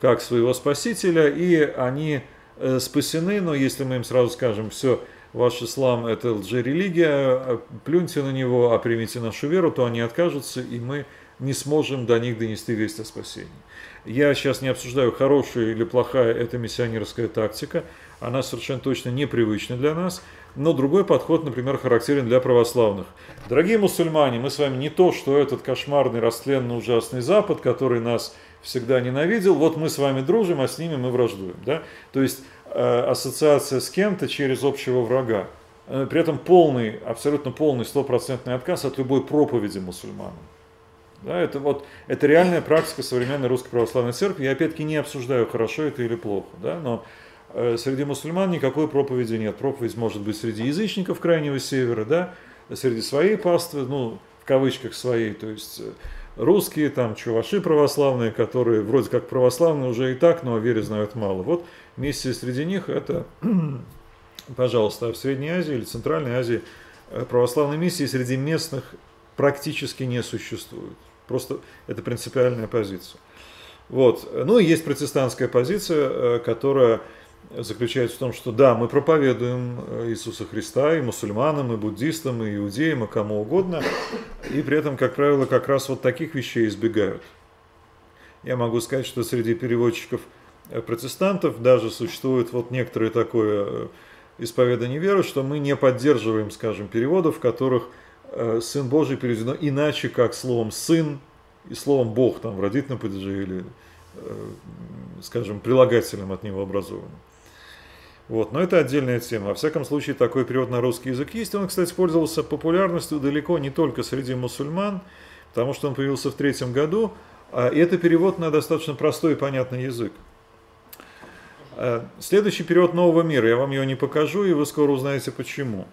как своего Спасителя, и они э, спасены, но если мы им сразу скажем, все, ваш ислам это лжерелигия, плюньте на него, а примите нашу веру, то они откажутся, и мы не сможем до них донести весть о спасении. Я сейчас не обсуждаю, хорошая или плохая это миссионерская тактика, она совершенно точно непривычна для нас – но другой подход, например, характерен для православных. Дорогие мусульмане, мы с вами не то, что этот кошмарный, растленный, ужасный Запад, который нас всегда ненавидел, вот мы с вами дружим, а с ними мы враждуем. Да? То есть э, ассоциация с кем-то через общего врага. Э, при этом полный, абсолютно полный, стопроцентный отказ от любой проповеди мусульманам. Да, это, вот, это реальная практика современной русской православной церкви. Я опять-таки не обсуждаю, хорошо это или плохо, да, но среди мусульман никакой проповеди нет. Проповедь может быть среди язычников Крайнего Севера, да, среди своей паствы, ну, в кавычках своей, то есть э, русские, там, чуваши православные, которые вроде как православные уже и так, но о вере знают мало. Вот миссия среди них это, пожалуйста, а в Средней Азии или Центральной Азии э, православные миссии среди местных практически не существует. Просто это принципиальная позиция. Вот. Ну и есть протестантская позиция, которая заключается в том, что да, мы проповедуем Иисуса Христа и мусульманам, и буддистам, и иудеям, и кому угодно, и при этом, как правило, как раз вот таких вещей избегают. Я могу сказать, что среди переводчиков протестантов даже существует вот некоторое такое исповедание веры, что мы не поддерживаем, скажем, переводов, в которых Сын Божий переведено иначе, как словом «сын» и словом «бог» там в родительном падеже или, скажем, прилагательным от него образованным. Вот, но это отдельная тема. Во всяком случае, такой перевод на русский язык есть. Он, кстати, пользовался популярностью далеко не только среди мусульман, потому что он появился в третьем году. А, и это перевод на достаточно простой и понятный язык. А, следующий перевод Нового мира. Я вам его не покажу, и вы скоро узнаете почему.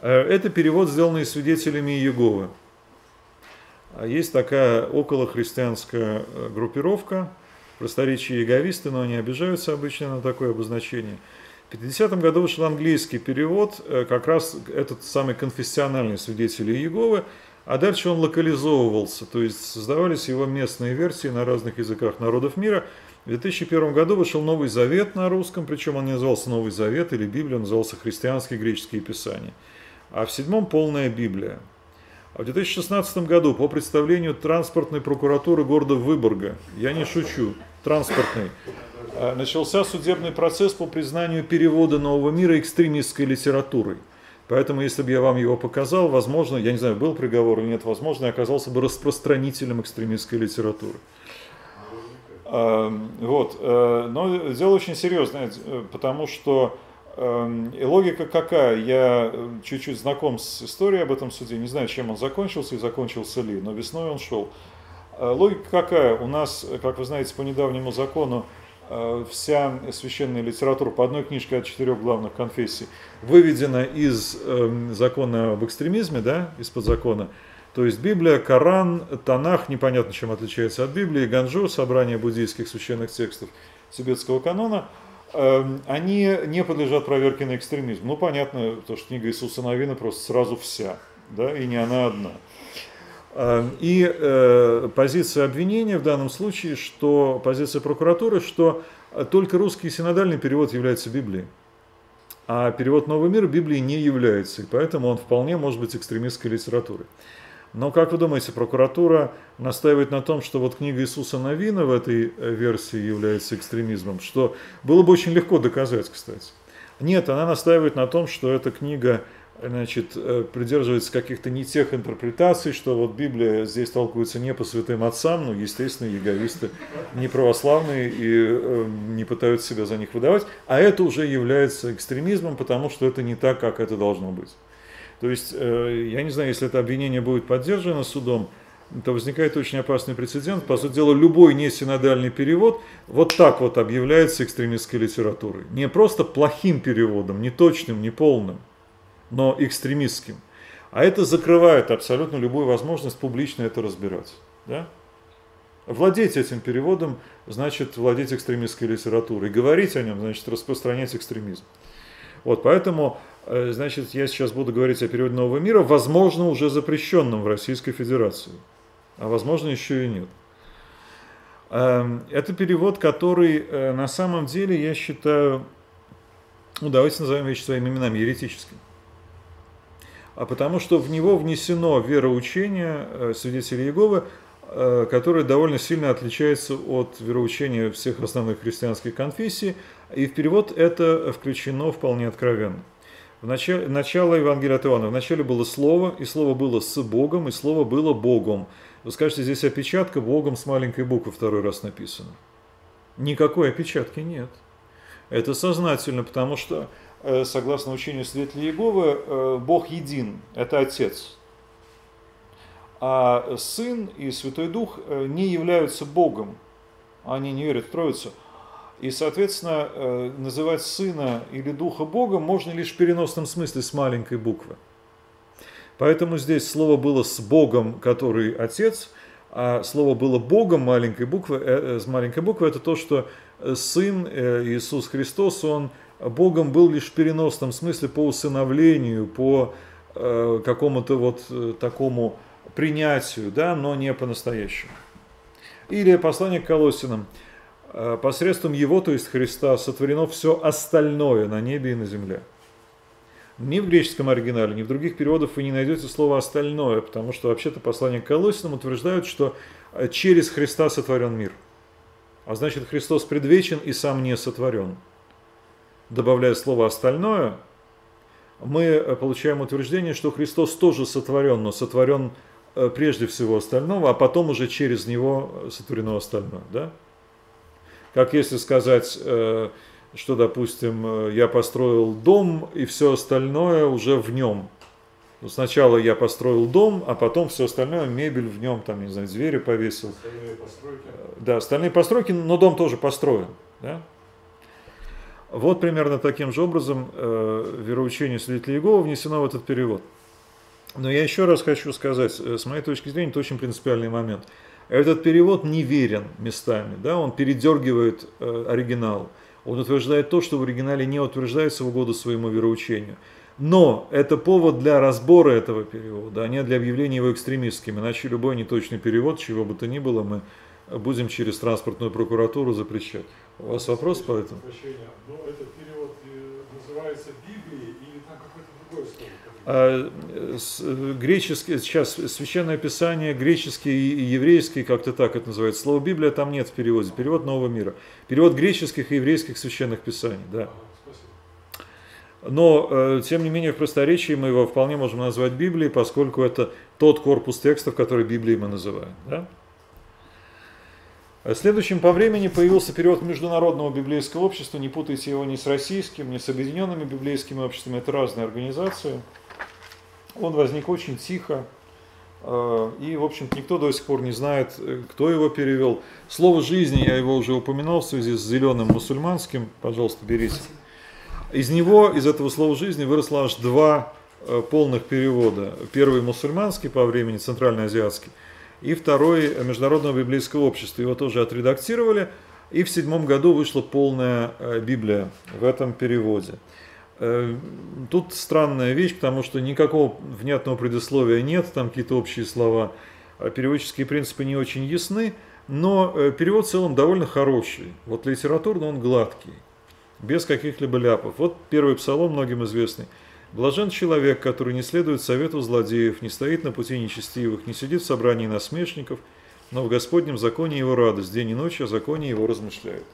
А, это перевод, сделанный свидетелями Иеговы. Есть такая околохристианская э, группировка, просторечие яговисты, но они обижаются обычно на такое обозначение. В 50 году вышел английский перевод, э, как раз этот самый конфессиональный свидетель Иеговы, а дальше он локализовывался, то есть создавались его местные версии на разных языках народов мира. В 2001 году вышел Новый Завет на русском, причем он не назывался Новый Завет или Библия, он назывался Христианские греческие писания. А в седьмом полная Библия. А в 2016 году по представлению транспортной прокуратуры города Выборга, я не шучу, транспортный, э, начался судебный процесс по признанию перевода «Нового мира» экстремистской литературой. Поэтому, если бы я вам его показал, возможно, я не знаю, был приговор или нет, возможно, я оказался бы распространителем экстремистской литературы. Эм, вот. Э, но дело очень серьезное, э, потому что и логика какая? Я чуть-чуть знаком с историей об этом суде, не знаю, чем он закончился и закончился ли, но весной он шел. Э, логика какая? У нас, как вы знаете, по недавнему закону э, вся священная литература по одной книжке от четырех главных конфессий выведена из эм, закона об экстремизме, да, из-под закона. То есть Библия, Коран, Танах, непонятно чем отличается от Библии, Ганжу, собрание буддийских священных текстов тибетского канона, эм, они не подлежат проверке на экстремизм. Ну, понятно, то, что книга Иисуса Новина просто сразу вся, да, и не она одна. Эм, и э, позиция обвинения в данном случае, что позиция прокуратуры, что только русский синодальный перевод является Библией, а перевод «Новый мир» Библией не является, и поэтому он вполне может быть экстремистской литературой. Но, как вы думаете, прокуратура настаивает на том, что вот книга Иисуса Новина в этой э, версии является экстремизмом, что было бы очень легко доказать, кстати. Нет, она настаивает на том, что эта книга значит, э, придерживается каких-то не тех интерпретаций, что вот Библия здесь толкуется не по святым отцам, ну, естественно, яговисты не православные и э, не пытаются себя за них выдавать, а это уже является экстремизмом, потому что это не так, как это должно быть. То есть, э, я не знаю, если это обвинение будет поддержано судом, то возникает очень опасный прецедент. По сути дела, любой несинодальный перевод вот так вот объявляется экстремистской литературой. Не просто плохим переводом, не точным, не полным – но экстремистским. А это закрывает абсолютно любую возможность публично это разбирать. Да? Владеть этим переводом значит владеть экстремистской литературой. Говорить о нем значит распространять экстремизм. Вот, поэтому, значит, я сейчас буду говорить о переводе нового мира, возможно, уже запрещенном в Российской Федерации. А возможно, еще и нет. Эм, это перевод, который э, на самом деле, я считаю, ну давайте назовем вещи своими именами, еретическим а потому что в него внесено вероучение э, свидетелей Иеговы, э, которое довольно сильно отличается от вероучения всех основных христианских конфессий, и в перевод это включено вполне откровенно. В начале, начало Евангелия от Иоанна. Вначале было Слово, и Слово было с Богом, и Слово было Богом. Вы скажете, здесь опечатка Богом с маленькой буквы второй раз написано. Никакой опечатки нет. Это сознательно, потому что Э, согласно учению свидетелей Иеговы, э, Бог един, это Отец. А Сын и Святой Дух э, не являются Богом, они не верят в Троицу. И, соответственно, называть Сына или Духа Богом можно лишь в переносном смысле с маленькой буквы. Поэтому здесь слово было с Богом, который Отец, а слово было Богом маленькой буквы, с маленькой буквы, это то, что Сын Иисус Христос, Он Богом был лишь в переносном смысле по усыновлению, по э, какому-то вот э, такому принятию, да, но не по-настоящему. Или послание к Колосинам. Э, посредством Его, то есть Христа, сотворено все остальное на небе и на земле. Ни в греческом оригинале, ни в других переводах вы не найдете слово «остальное», потому что вообще-то послание к Колосинам утверждают, что э, через Христа сотворен мир. А значит, Христос предвечен и сам не сотворен. Добавляя слово «остальное», мы э, получаем утверждение, что Христос тоже сотворен, но сотворен прежде всего остального, а потом уже через него сотворено остальное. Да? Как если сказать, э, что, допустим, я построил дом, и все остальное уже в нем. Ну, сначала я построил дом, а потом все остальное, мебель в нем, там, не знаю, звери повесил. Остальные постройки. Да, остальные постройки, но дом тоже построен. Да? Вот примерно таким же образом э, вероучение свидетелей Иеговы внесено в этот перевод. Но я еще раз хочу сказать, э, с моей точки зрения, это очень принципиальный момент. Этот перевод неверен местами, да, он передергивает э, оригинал. Он утверждает то, что в оригинале не утверждается в угоду своему вероучению. Но это повод для разбора этого перевода, а не для объявления его экстремистским. Иначе любой неточный перевод, чего бы то ни было, мы будем через транспортную прокуратуру запрещать. У вас вопрос по этому? Прощения. Но ну, этот перевод э, называется Библией или там какое-то другое А, греческий, сейчас Священное Писание, греческий и еврейский, как-то так это называется. Слово Библия там нет в переводе, перевод Нового мира. Перевод греческих и еврейских священных писаний, да. Но, э, тем не менее, в просторечии мы его вполне можем назвать Библией, поскольку это тот корпус текстов, который Библией мы называем. Да? Следующим по времени появился период Международного библейского общества. Не путайте его ни с российским, ни с объединенными библейскими обществами. Это разные организации. Он возник очень тихо. Э, и, в общем никто до сих пор не знает, э, кто его перевел. Слово «жизни» я его уже упоминал в связи с зеленым мусульманским. Пожалуйста, берите. Из него, из этого слова «жизни» выросло аж два э, полных перевода. Первый мусульманский по времени, центральноазиатский – и второй Международного библейского общества. Его тоже отредактировали, и в седьмом году вышла полная Библия в этом переводе. Э, тут странная вещь, потому что никакого внятного предисловия нет, там какие-то общие слова, а переводческие принципы не очень ясны, но э, перевод в целом довольно хороший. Вот литературно он гладкий, без каких-либо ляпов. Вот первый псалом многим известный – Блажен человек, который не следует совету злодеев, не стоит на пути нечестивых, не сидит в собрании насмешников, но в Господнем законе его радость, день и ночь о законе его размышляет.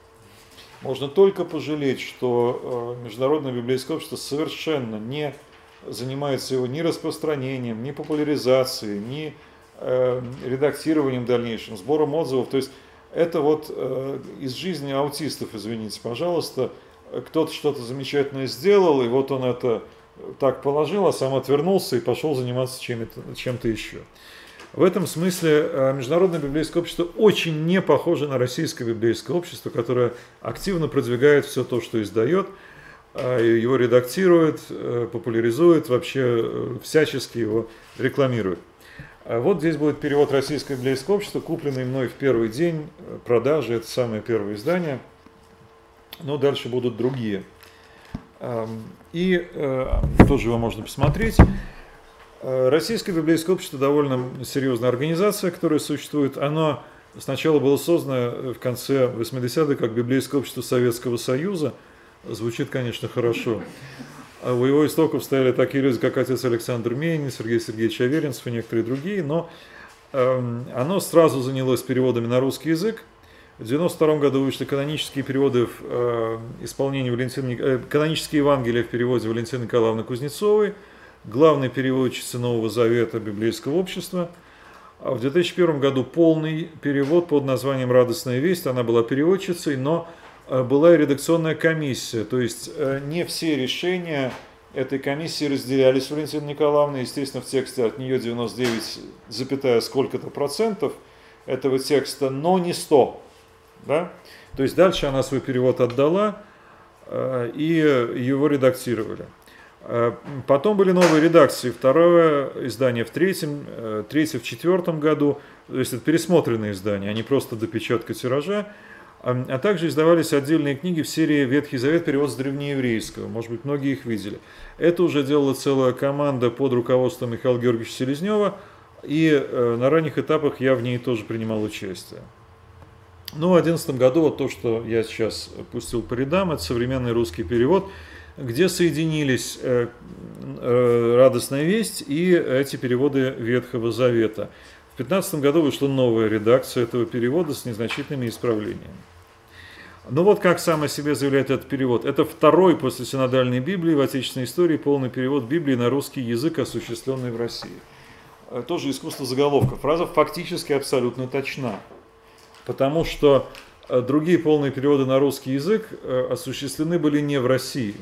Можно только пожалеть, что э, Международное библейское общество совершенно не занимается его ни распространением, ни популяризацией, ни э, редактированием дальнейшим, сбором отзывов. То есть это вот э, из жизни аутистов, извините, пожалуйста, кто-то что-то замечательное сделал, и вот он это так положил, а сам отвернулся и пошел заниматься чем-то, чем-то еще. В этом смысле э, Международное библейское общество очень не похоже на российское библейское общество, которое активно продвигает все то, что издает, э, его редактирует, э, популяризует, вообще всячески его рекламирует. Вот здесь будет перевод Российского библейского общества, купленный мной в первый день продажи, это самое первое издание, но дальше будут другие. Эм, и тоже его можно посмотреть. Э, Российское библейское общество довольно серьезная организация, которая существует. Оно сначала было создано в конце 80-х как библейское общество Советского Союза. Звучит, конечно, хорошо. А у его истоков стояли такие люди, как отец Александр Мейнин, Сергей Сергеевич Аверинцев и некоторые другие, но э, оно сразу занялось переводами на русский язык, в 92 году вышли канонические переводы в э, исполнении Валентины, э, канонические Евангелия в переводе Валентины Николаевны Кузнецовой, главной переводчицы Нового Завета Библейского общества. А в 2001 году полный перевод под названием «Радостная весть». Она была переводчицей, но э, была и редакционная комиссия. То есть э, не все решения этой комиссии разделялись Валентина Николаевна. Естественно, в тексте от нее 99, запятая сколько-то процентов этого текста, но не 100. Да? То есть дальше она свой перевод отдала, э, и его редактировали. Э, потом были новые редакции. Второе издание в третьем, э, третье в четвертом году. То есть это пересмотренные издания, а не просто допечатка тиража. А также издавались отдельные книги в серии «Ветхий Завет. Перевод с древнееврейского». Может быть, многие их видели. Это уже делала целая команда под руководством Михаила Георгиевича Селезнева. И на ранних этапах я в ней тоже принимал участие. Ну, в 2011 году вот то, что я сейчас пустил по рядам, это современный русский перевод, где соединились э, э, «Радостная весть» и эти переводы Ветхого Завета. В 2015 году вышла новая редакция этого перевода с незначительными исправлениями. Ну вот как сам о себе заявляет этот перевод. Это второй после синодальной Библии в отечественной истории полный перевод Библии на русский язык, осуществленный в России. Э, тоже искусство заголовка. Фраза фактически абсолютно точна. Потому что другие полные переводы на русский язык осуществлены были не в России.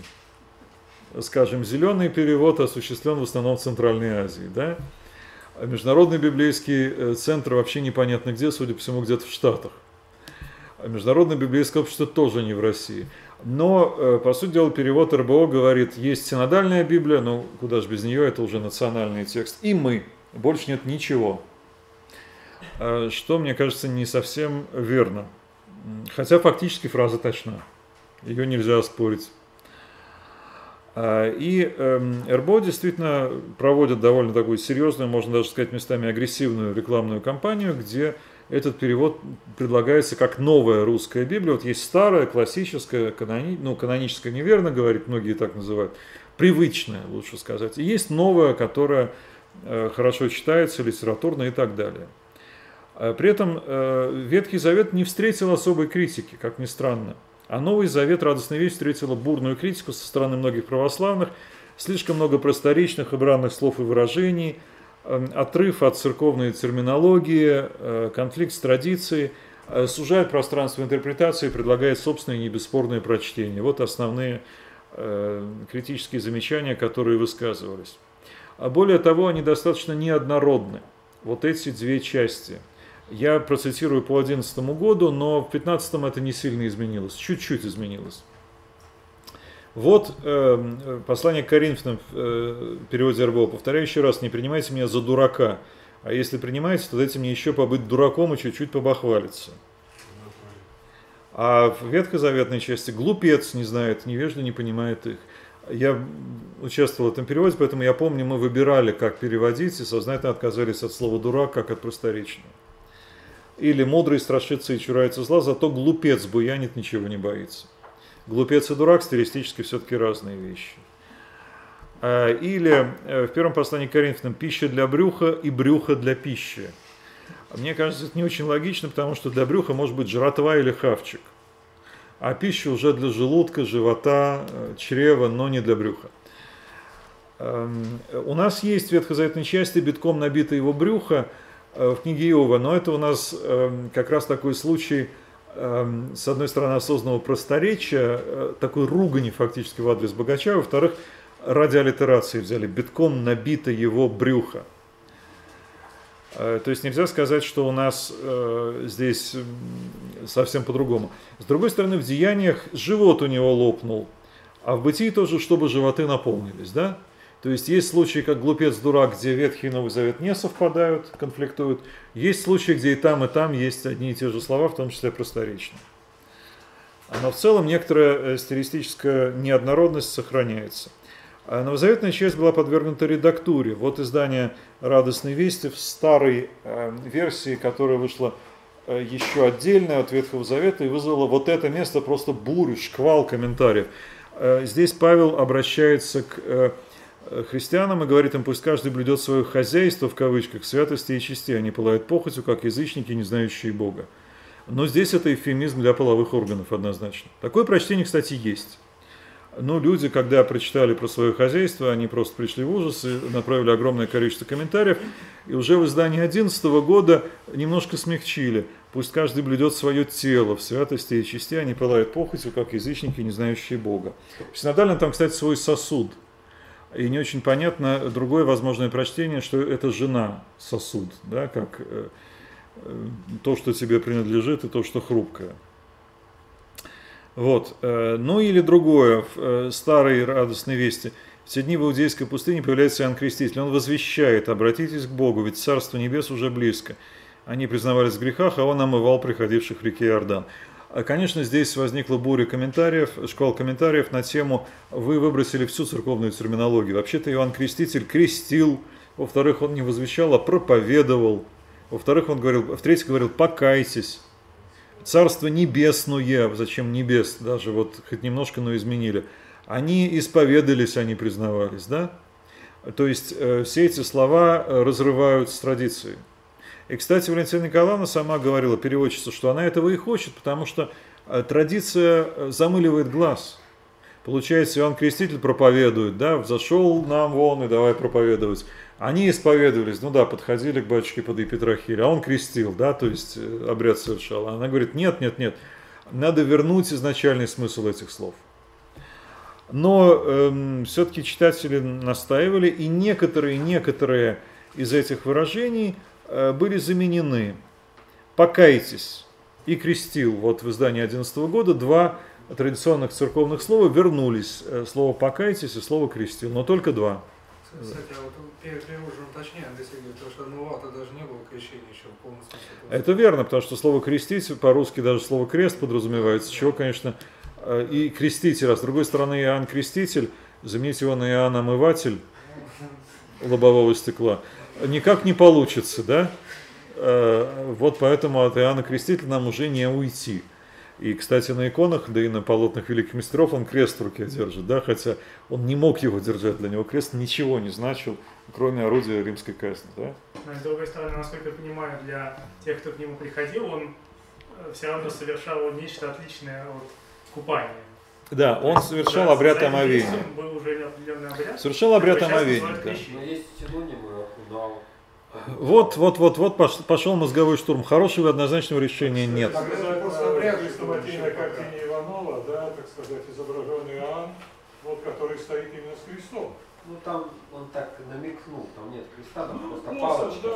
Скажем, зеленый перевод осуществлен в основном в Центральной Азии. Да? А Международный библейский центр вообще непонятно где, судя по всему, где-то в Штатах. А Международное библейское общество тоже не в России. Но, э, по сути дела, перевод РБО говорит, есть синодальная Библия, но куда же без нее, это уже национальный текст, и мы, больше нет ничего. А, что, мне кажется, не совсем верно. Хотя фактически фраза точна. Ее нельзя спорить. А, и эм, РБО действительно проводит довольно такую серьезную, можно даже сказать, местами агрессивную рекламную кампанию, где этот перевод предлагается как новая русская Библия. Вот есть старая, классическая, канони... ну, каноническая неверно говорит, многие так называют, привычная, лучше сказать. И есть новая, которая э, хорошо читается, литературно и так далее. А при этом э, Ветхий Завет не встретил особой критики, как ни странно. А Новый Завет, радостная вещь, встретила бурную критику со стороны многих православных, слишком много просторечных и бранных слов и выражений – Эм, отрыв от церковной терминологии, э, конфликт с традицией, э, сужает пространство интерпретации и предлагает собственные небесспорные прочтения. Вот основные э, критические замечания, которые высказывались. А более того, они достаточно неоднородны. Вот эти две части. Я процитирую по 2011 году, но в 2015 это не сильно изменилось, чуть-чуть изменилось. Вот э, послание к Коринфянам в э, переводе РБО. Повторяю еще раз, не принимайте меня за дурака. А если принимаете, то дайте мне еще побыть дураком и чуть-чуть побахвалиться. А в ветхозаветной части глупец не знает, невежда не понимает их. Я участвовал в этом переводе, поэтому я помню, мы выбирали, как переводить, и сознательно отказались от слова «дурак», как от просторечного. Или «мудрый страшится и чурается зла, зато глупец буянит, ничего не боится». Глупец и дурак стилистически все-таки разные вещи. А, или э, в первом послании к Коринфянам пища для брюха и брюха для пищи. Мне кажется, это не очень логично, потому что для брюха может быть жратва или хавчик. А пища уже для желудка, живота, э, чрева, но не для брюха. Эм, у нас есть в ветхозаветной части битком набито его брюхо э, в книге Иова, но это у нас эм, как раз такой случай – Эм, с одной стороны, осознанного просторечия, э, такой ругани фактически в адрес богача, во-вторых, ради аллитерации взяли, битком набито его брюхо. Э, то есть нельзя сказать, что у нас э, здесь совсем по-другому. С другой стороны, в деяниях живот у него лопнул, а в бытии тоже, чтобы животы наполнились, да? То есть есть случаи, как глупец-дурак, где Ветхий и Новый Завет не совпадают, конфликтуют. Есть случаи, где и там, и там есть одни и те же слова, в том числе просторечные. Но в целом некоторая э, стилистическая неоднородность сохраняется. А новозаветная часть была подвергнута редактуре. Вот издание «Радостной вести» в старой э, версии, которая вышла э, еще отдельно от Ветхого Завета и вызвала вот это место просто бурю, шквал комментариев. Здесь Павел обращается к христианам и говорит им, пусть каждый блюдет свое хозяйство, в кавычках, святости и чести, они пылают похотью, как язычники, не знающие Бога. Но здесь это эвфемизм для половых органов однозначно. Такое прочтение, кстати, есть. Но люди, когда прочитали про свое хозяйство, они просто пришли в ужас и направили огромное количество комментариев. И уже в издании 2011 года немножко смягчили. Пусть каждый блюдет свое тело в святости и чести, они пылают похотью, как язычники, не знающие Бога. В синодальном там, кстати, свой сосуд – и не очень понятно другое возможное прочтение, что это жена сосуд, да, как э, э, то, что тебе принадлежит, и то, что хрупкое. Вот. Э, ну или другое, в старой радостной вести. В те дни в Иудейской пустыне появляется Иоанн Креститель. Он возвещает, обратитесь к Богу, ведь Царство Небес уже близко. Они признавались в грехах, а он омывал приходивших в реке Иордан. А, конечно, здесь возникла буря комментариев, шквал комментариев на тему «Вы выбросили всю церковную терминологию». Вообще-то Иоанн Креститель крестил, во-вторых, он не возвещал, а проповедовал, во-вторых, он говорил, в-третьих, говорил «покайтесь». Царство небесное, зачем небес, даже вот хоть немножко, но изменили. Они исповедались, они признавались, да? То есть э, все эти слова разрывают с традицией. И, кстати, Валентина Николаевна сама говорила, переводчица, что она этого и хочет, потому что э, традиция э, замыливает глаз. Получается, Иоанн Креститель проповедует, да, взошел нам вон и давай проповедовать. Они исповедовались, ну да, подходили к батюшке под Епитрахиль, а он крестил, да, то есть э, обряд совершал. Она говорит, нет, нет, нет, надо вернуть изначальный смысл этих слов. Но эм, все-таки читатели настаивали, и некоторые, некоторые из этих выражений были заменены. «Покайтесь» и «крестил». Вот в издании 2011 года два традиционных церковных слова вернулись. Э, слово «покайтесь» и слово «крестил», но только два. Кстати, а вот перед уточняем, если потому что нового даже не было крещения еще в полном смысле. Это верно, потому что слово «крестить» по-русски даже слово «крест» подразумевается, чего, конечно, Э, и креститель, а с другой стороны Иоанн Креститель, заменить его на Иоанн Омыватель лобового стекла, никак не получится, да? Э, вот поэтому от Иоанна Крестителя нам уже не уйти. И, кстати, на иконах, да и на полотнах великих мастеров он крест в руке держит, да, хотя он не мог его держать, для него крест ничего не значил, кроме орудия римской казни, да. Но, с другой стороны, насколько я понимаю, для тех, кто к нему приходил, он э, все равно совершал нечто отличное от купание. Да, он совершал обряд омовения. Совершал обряд омовения. Да. Вот, вот, вот, вот пошел мозговой штурм. Хорошего и однозначного решения нет. на картине Иванова, да, так сказать, изображен Иоанн, вот, который стоит именно с крестом. Ну там он так намекнул, там нет креста, там просто ну, палочка.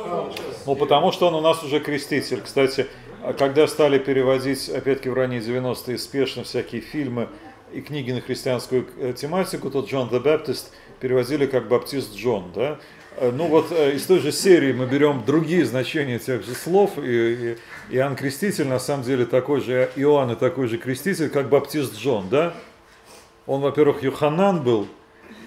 Ну потому что он у нас уже креститель. Кстати, когда стали переводить, опять-таки в ранние 90-е, спешно всякие фильмы и книги на христианскую э, тематику, тот Джон the Baptist переводили как Баптист Джон, да? Э, ну вот э, из той же серии мы берем другие значения тех же слов, и, и Иоанн Креститель на самом деле такой же, Иоанн и такой же креститель, как Баптист Джон, да? Он, во-первых, Юханан был,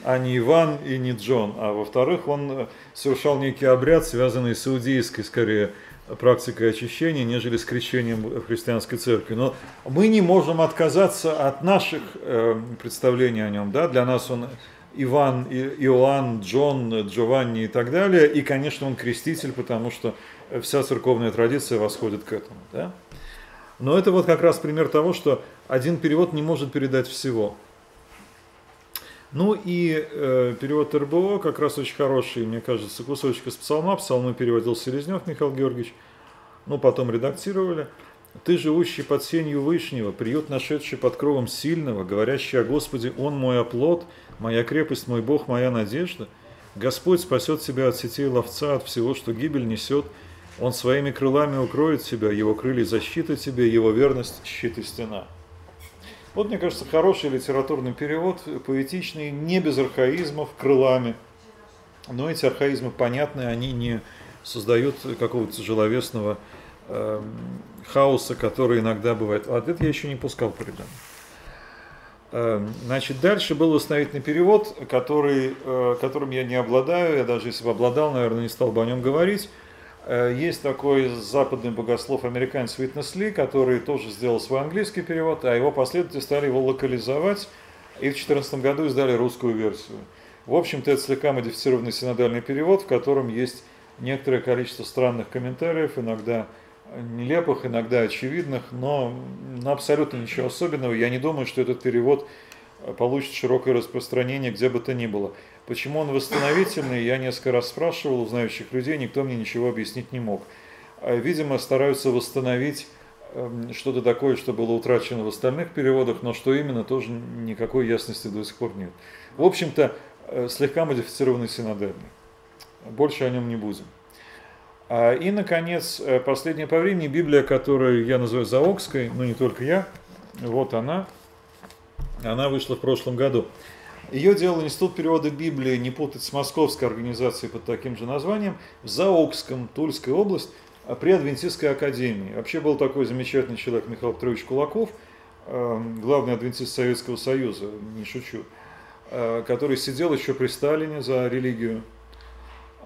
а не Иван и не Джон. А во-вторых, он э, совершал некий обряд, связанный с иудейской, скорее, практикой очищения, нежели с крещением в христианской церкви. Но мы не можем отказаться от наших э, представлений о нем. Да? Для нас он Иван, Иоанн, Джон, Джованни и так далее. И, конечно, он креститель, потому что вся церковная традиция восходит к этому. Да? Но это вот как раз пример того, что один перевод не может передать всего. Ну и э, перевод РБО как раз очень хороший, мне кажется, кусочек из псалма. Псалмы переводил Селезнев Михаил Георгиевич. Ну, потом редактировали. «Ты, живущий под сенью Вышнего, приют, нашедший под кровом сильного, говорящий о Господе, Он мой оплот, моя крепость, мой Бог, моя надежда. Господь спасет тебя от сетей ловца, от всего, что гибель несет. Он своими крылами укроет тебя, Его крылья защита тебе, Его верность – щит и стена». Вот, мне кажется, хороший литературный перевод, поэтичный, не без архаизмов, крылами. Но эти архаизмы понятны, они не создают какого-то тяжеловесного э, хаоса, который иногда бывает. А это я еще не пускал. Э, значит, дальше был восстановительный перевод, который, э, которым я не обладаю, я даже если бы обладал, наверное, не стал бы о нем говорить. Э, есть такой западный богослов, американец Витнес Ли, который тоже сделал свой английский перевод, а его последователи стали его локализовать и в 2014 году издали русскую версию. В общем-то, это слегка модифицированный синодальный перевод, в котором есть некоторое количество странных комментариев, иногда нелепых, иногда очевидных, но, но абсолютно ничего особенного. Я не думаю, что этот перевод получит широкое распространение где бы то ни было. Почему он восстановительный, я несколько раз спрашивал у знающих людей, никто мне ничего объяснить не мог. А, видимо, стараются восстановить эм, что-то такое, что было утрачено в остальных переводах, но что именно, тоже никакой ясности до сих пор нет. В общем-то, э, слегка модифицированный синодальный. Больше о нем не будем. А, и, наконец, э, последняя по времени Библия, которую я называю Заокской, но не только я, вот она. Она вышла в прошлом году. Ее делал Институт перевода Библии, не путать с московской организацией под таким же названием, в Заокском, Тульская область, а при Адвентистской академии. Вообще был такой замечательный человек Михаил Петрович Кулаков, эм, главный адвентист Советского Союза, не шучу, э, который сидел еще при Сталине за религию.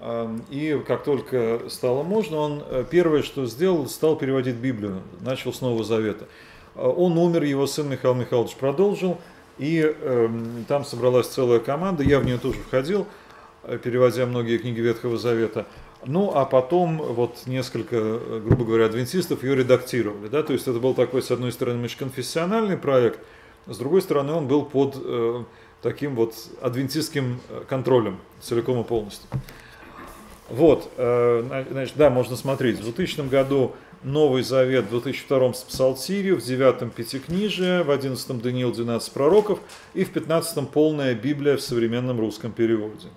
Эм, и как только стало можно, он э, первое, что сделал, стал переводить Библию, начал с Нового Завета. Э, он умер, его сын Михаил Михайлович продолжил, и э, там собралась целая команда, я в нее тоже входил, э, переводя многие книги Ветхого Завета. Ну, а потом вот несколько, грубо говоря, адвентистов ее редактировали. Да? То есть это был такой, с одной стороны, межконфессиональный проект, с другой стороны, он был под э, таким вот адвентистским контролем целиком и полностью. Вот, э, значит, да, можно смотреть. В 2000 году Новый Завет, в 2002 Псалтирию, в 9 Пятикнижие, в 11 Даниил 12 пророков и в 15 полная Библия в современном русском переводе.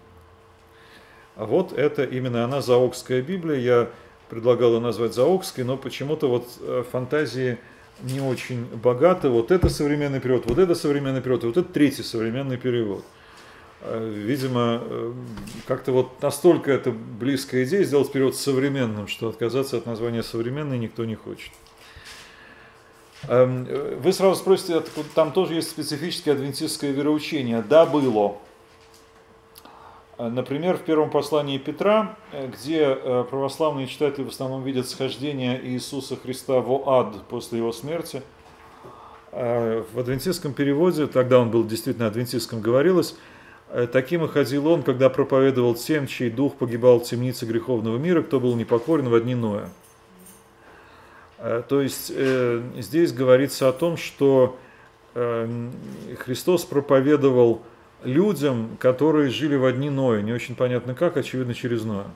А вот это именно она, Заокская Библия. Я предлагал ее назвать Заокской, но почему-то вот э, фантазии не очень богаты. Вот это современный перевод, вот это современный перевод, вот это третий современный перевод. Э, видимо, э, как-то вот настолько это близкая идея сделать перевод современным, что отказаться от названия современный никто не хочет. Эм, э, вы сразу спросите, там тоже есть специфическое адвентистское вероучение. Да, было. Например, в первом послании Петра, где православные читатели в основном видят схождение Иисуса Христа в ад после его смерти, в адвентистском переводе, тогда он был действительно адвентистском, говорилось – таким и ходил он, когда проповедовал тем, чей дух погибал в темнице греховного мира, кто был непокорен в одни Ноя. Э, то есть э, здесь говорится о том, что Христос проповедовал людям, которые жили в одни Ноя. Не очень понятно как, очевидно, через Ноя.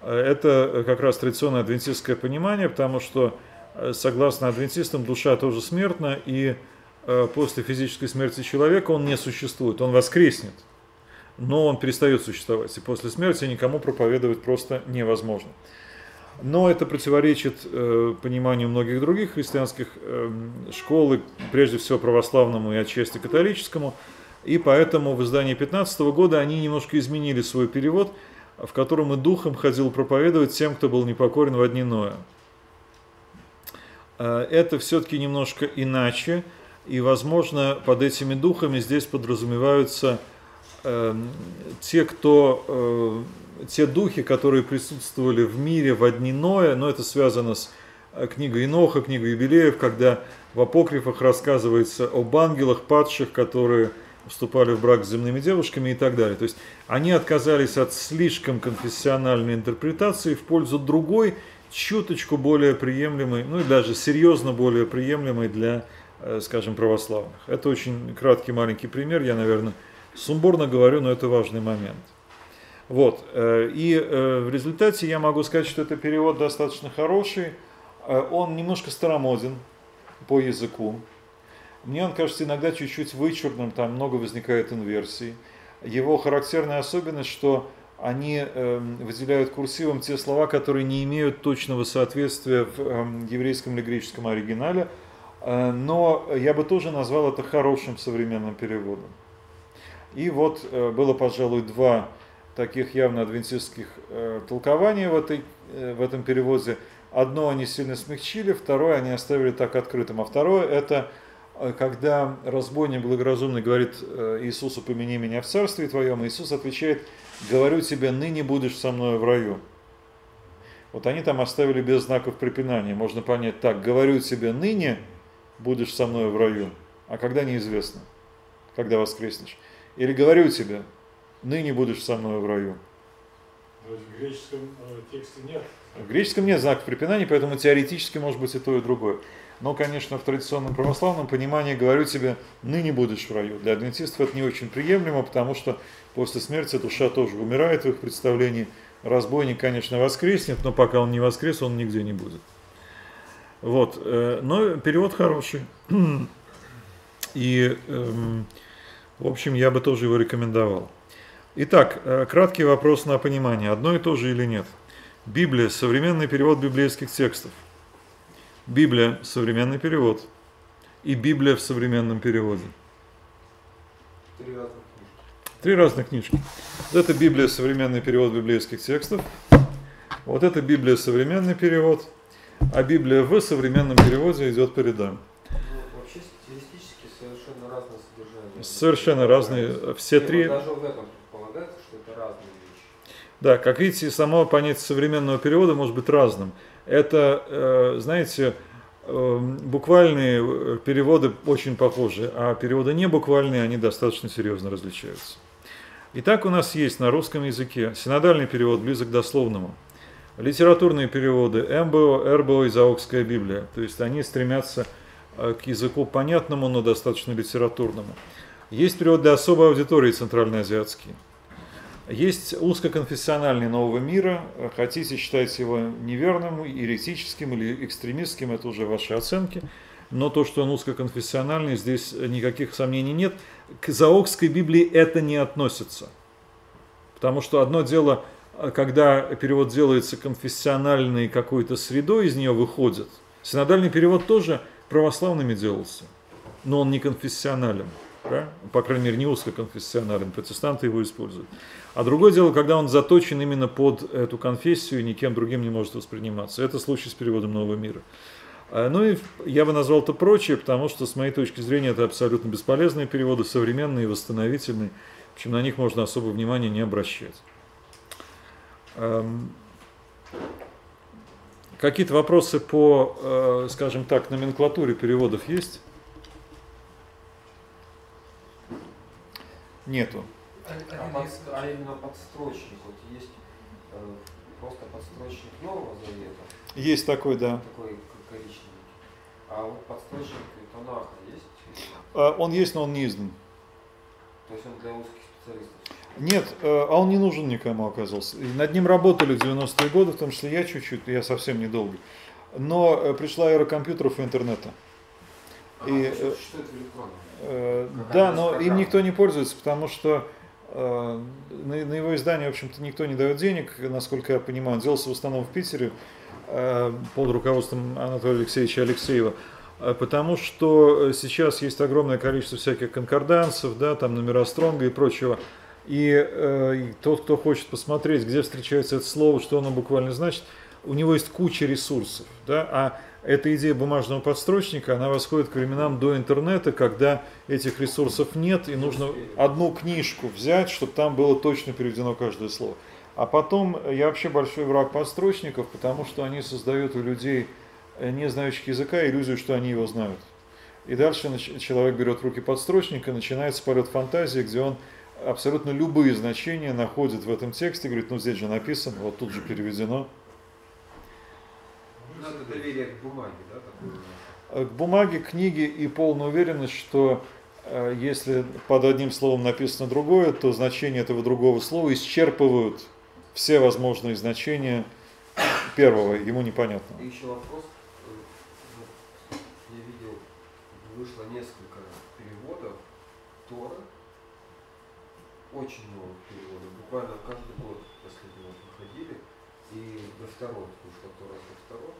Это как раз традиционное адвентистское понимание, потому что, согласно адвентистам, душа тоже смертна, и Э, после физической смерти человека он не существует, он воскреснет, но он перестает существовать, и после смерти никому проповедовать просто невозможно. Но это противоречит э, пониманию многих других христианских э, школ, и прежде всего православному и отчасти католическому, и поэтому в издании 15 года они немножко изменили свой перевод, в котором и духом ходил проповедовать тем, кто был непокорен в одни Ноя. Э, это все-таки немножко иначе, и, возможно, под этими духами здесь подразумеваются э, те, кто, э, те духи, которые присутствовали в мире в одни Ноя, но это связано с э, книгой Иноха, книгой Юбилеев, когда в апокрифах рассказывается об ангелах падших, которые вступали в брак с земными девушками и так далее. То есть они отказались от слишком конфессиональной интерпретации в пользу другой, чуточку более приемлемой, ну и даже серьезно более приемлемой для скажем, православных. Это очень краткий маленький пример, я, наверное, сумбурно говорю, но это важный момент. Вот, э, и э, в результате я могу сказать, что это перевод достаточно хороший, он немножко старомоден по языку. Мне он кажется иногда чуть-чуть вычурным, там много возникает инверсий. Его характерная особенность, что они выделяют курсивом те слова, которые не имеют точного соответствия в эм, еврейском или греческом оригинале, Э, но я бы тоже назвал это хорошим современным переводом. И вот э, было, пожалуй, два таких явно адвентистских э, толкования в, этой, в этом переводе. Одно они сильно смягчили, второе они оставили так открытым. А второе это когда разбойник благоразумный говорит Иисусу, помяни меня в царстве твоем, Иисус отвечает, говорю тебе, ныне будешь со мной в раю. Вот они там оставили без знаков препинания. Можно понять так, говорю тебе ныне, будешь со мной в раю, а когда неизвестно, когда воскреснешь. Или говорю тебе, ныне будешь со мной в раю. В греческом э, тексте нет. В греческом нет знаков препинания, поэтому теоретически может быть и то, и другое. Но, конечно, в традиционном православном понимании говорю тебе, ныне будешь в раю. Для адвентистов это не очень приемлемо, потому что после смерти душа тоже умирает в их представлении. Разбойник, конечно, воскреснет, но пока он не воскрес, он нигде не будет. Вот, э, но перевод хороший. И, эм, в общем, я бы тоже его рекомендовал. Итак, э, краткий вопрос на понимание, одно и то же или нет. Библия – современный перевод библейских текстов. Библия – современный перевод. И Библия в современном переводе. Три разных книжки. Три разных книжки. Это Библия – современный перевод библейских текстов. Вот это Библия – современный перевод – а Библия в современном переводе идет по рядам. Ну, вообще стилистически совершенно разное содержание. Совершенно разные. Все три. Даже в этом предполагается, что это разные вещи. Да, как видите, само понятие современного перевода может быть разным. Это, э, знаете, э, буквальные э, переводы очень похожи, а переводы не буквальные, они достаточно серьезно различаются. Итак, у нас есть на русском языке синодальный перевод близок к дословному, литературные переводы МБО, РБО и Заокская Библия, то есть они стремятся к языку понятному, но достаточно литературному. Есть перевод для особой аудитории центральноазиатский. Есть узкоконфессиональный нового мира, хотите считать его неверным, еретическим или экстремистским, это уже ваши оценки, но то, что он узкоконфессиональный, здесь никаких сомнений нет. К Заокской Библии это не относится. Потому что одно дело, когда перевод делается конфессиональной какой-то средой, из нее выходит. Синодальный перевод тоже православными делался, но он не конфессионален. Да? По крайней мере, не узкоконфессионален, протестанты его используют. А другое дело, когда он заточен именно под эту конфессию и никем другим не может восприниматься. Это случай с переводом Нового мира. А, ну и я бы назвал это прочее, потому что, с моей точки зрения, это абсолютно бесполезные переводы, современные, восстановительные. В общем, на них можно особо внимания не обращать. Какие-то вопросы по, э, скажем так, номенклатуре переводов есть? Нету. А, под, а именно подстрочник, вот есть э, просто подстрочник Нового Завета. Есть такой, да. Такой коричневый. А вот подстрочник Танаха есть? А, он есть, но он не издан. То есть он для узких специалистов? Нет, э, а он не нужен никому оказался. И над ним работали в 90-е годы, в том числе я чуть-чуть, я совсем недолго. Но э, пришла эра компьютеров и интернета. А, и, электронно? Э, да, но им никто не пользуется, потому что э, на, на его издание, в общем-то, никто не дает денег, насколько я понимаю. Он делался в основном в Питере э, под руководством Анатолия Алексеевича Алексеева. Э, потому что сейчас есть огромное количество всяких конкордансов, да, там номера Стронга и прочего. И, э, и тот, кто хочет посмотреть, где встречается это слово, что оно буквально значит, у него есть куча ресурсов. Да, а эта идея бумажного подстрочника, она восходит к временам до интернета, когда этих ресурсов нет, и нужно одну книжку взять, чтобы там было точно переведено каждое слово. А потом, я вообще большой враг подстрочников, потому что они создают у людей, э, не знающих языка, иллюзию, что они его знают. И дальше человек берет в руки подстрочника, начинается полет фантазии, где он абсолютно любые значения находит в этом тексте, говорит, ну здесь же написано, вот тут же переведено. Надо доверие к бумаге, да? Такое? К бумаге, книге и полная уверенность, что э, если под одним словом написано другое, то значения этого другого слова исчерпывают все возможные значения первого, ему непонятно. И еще вопрос. Э, я видел, вышло несколько переводов Тора, очень много переводов, буквально каждый год последний год выходили, и до второго вышло Тора до второго.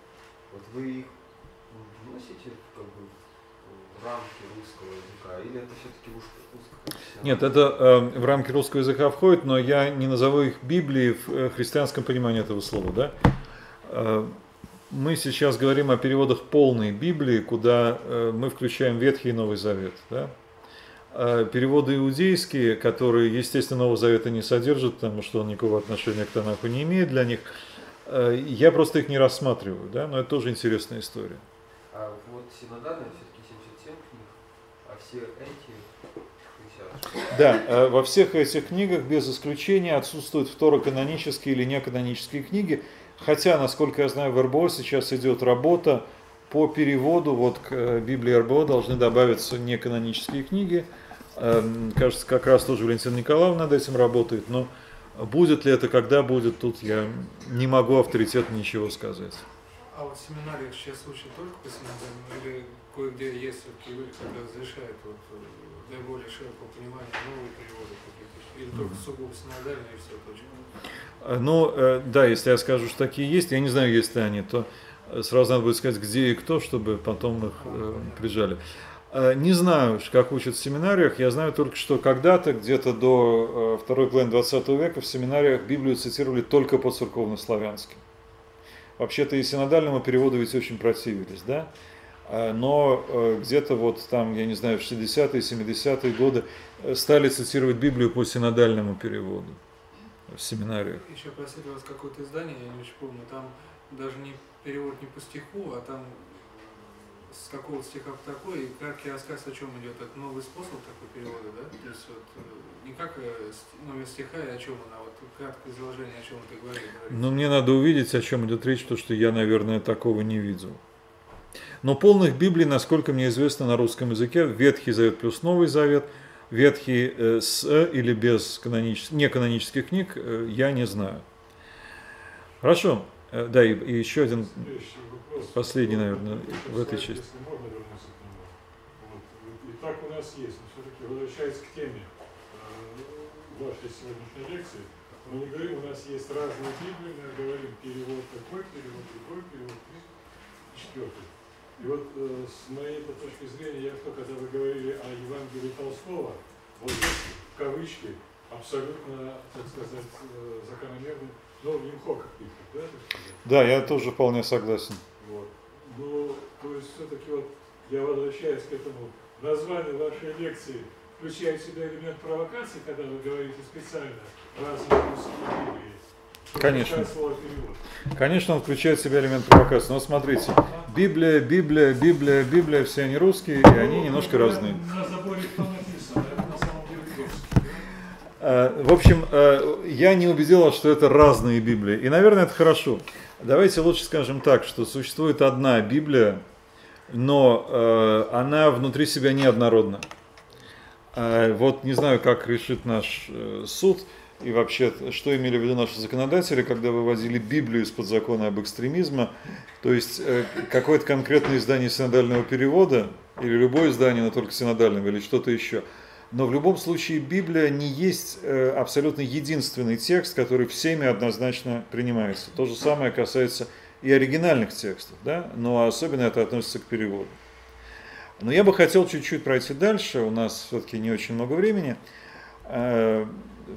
Вот вы их вносите как бы в рамки русского языка, или это все-таки узко Нет, это э, в рамки русского языка входит, но я не назову их Библией в э, христианском понимании этого слова. Да? Э, мы сейчас говорим о переводах полной Библии, куда э, мы включаем Ветхий и Новый Завет. Да? А переводы иудейские, которые, естественно, Нового Завета не содержат, потому что он никакого отношения к Танаху не имеет для них – Э, я просто их не рассматриваю, да, но это тоже интересная история. А вот синодальные все-таки 77 книг, а все эти 60. Да, э, во всех этих книгах без исключения отсутствуют второканонические или неканонические книги, хотя, насколько я знаю, в РБО сейчас идет работа по переводу, вот к э, Библии РБО должны добавиться неканонические книги, кажется, как раз тоже Валентина Николаевна над этим работает, но Будет ли это, когда будет, тут я не могу авторитетно ничего сказать. А вот в семинариях сейчас учат только по синодальному или кое-где есть все-таки люди, которые разрешают вот, э, для более широкого понимания новые переводы или только сугубо синодальные и все точно? А, ну, э, да, если я скажу, что такие есть, я не знаю, есть ли они, то сразу надо будет сказать, где и кто, чтобы потом их э, прижали. Э, не знаю, как учат в семинариях, я знаю только, что когда-то, где-то до э, второй половины 20 века в семинариях Библию цитировали только по церковно-славянски. Вообще-то и синодальному переводу ведь очень противились, да? Э, но где-то вот там, я не знаю, в 60-е, 70-е годы стали цитировать Библию по синодальному переводу. в семинариях. Еще просили вас какое-то издание, я не очень помню, там даже не перевод не по стиху, а там с какого стиха в такой, и краткий рассказ о чем идет. Это новый способ такой перевода, да? То есть вот э, не как э, номер стиха и о чем он, а вот краткое изложение, о чем ты говорил. Но мне надо увидеть, о чем идет речь, потому что я, наверное, такого не видел. Но полных Библий, насколько мне известно на русском языке, Ветхий Завет плюс Новый Завет, Ветхий э, с или без канонических, неканонических книг, я не знаю. Хорошо. Да, и, и еще один Следующий. Последний, наверное, в этой части. можно вернуться к нему. Вот. И так у нас есть, но все-таки возвращаясь к теме э, вашей сегодняшней лекции, мы не говорим, у нас есть разные Библии, мы говорим перевод такой, перевод другой, перевод четвертый. И вот э, с моей -то точки зрения, я что, когда вы говорили о Евангелии Толстого, вот здесь в кавычки абсолютно, так сказать, э, закономерный, ну, имхо, как пишут, да? Да, я тоже вполне согласен. Ну, то есть все-таки вот я возвращаюсь к этому названию вашей лекции, включает в себя элемент провокации, когда вы говорите специально разные русские Библии. Конечно. Включая. Конечно, он включает в себя элемент провокации. Но смотрите, Библия, Библия, Библия, Библия, все они русские, и они Ну, немножко разные. Русский. Э, В общем, э, я не убедил вас, что это разные Библии. И, наверное, это хорошо. Давайте лучше скажем так, что существует одна Библия, но э, она внутри себя неоднородна. Э, Вот не знаю, как решит наш э, суд и вообще, что имели в виду наши законодатели, когда выводили Библию из-под закона об экстремизме. То есть э, какое-то конкретное издание синодального перевода, или любое издание, но только синодального, или что-то еще. Но в любом случае Библия не есть э, абсолютно единственный текст, который всеми однозначно принимается. То же самое касается и оригинальных текстов, да? но особенно это относится к переводу. Но я бы хотел чуть-чуть пройти дальше, у нас все-таки не очень много времени. Э,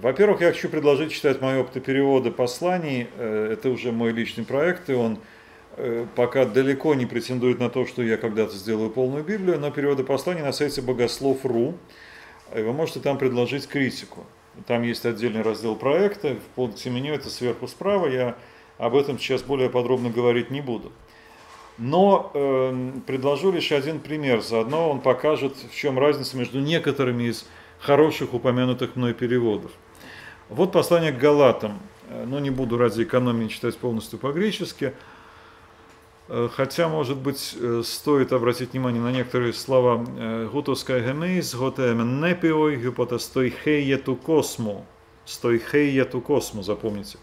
Во-первых, я хочу предложить читать мои опыты перевода посланий. Э, Это уже мой личный проект, и он пока далеко не претендует на то, что я когда-то сделаю полную Библию, но переводы посланий на сайте богослов.ру. И вы можете там предложить критику. Там есть отдельный раздел проекта, в пункте меню это сверху справа, я об этом сейчас более подробно говорить не буду. Но э, предложу лишь один пример, заодно он покажет, в чем разница между некоторыми из хороших упомянутых мной переводов. Вот послание к Галатам. Э, Ну, не буду ради экономии читать полностью по-гречески. Э, Хотя, может быть, э, стоит обратить внимание на некоторые слова «гутоскай гемейс», «готемен непиой», «гюпота стойхея ту космо», «стойхея ту космо», запомните.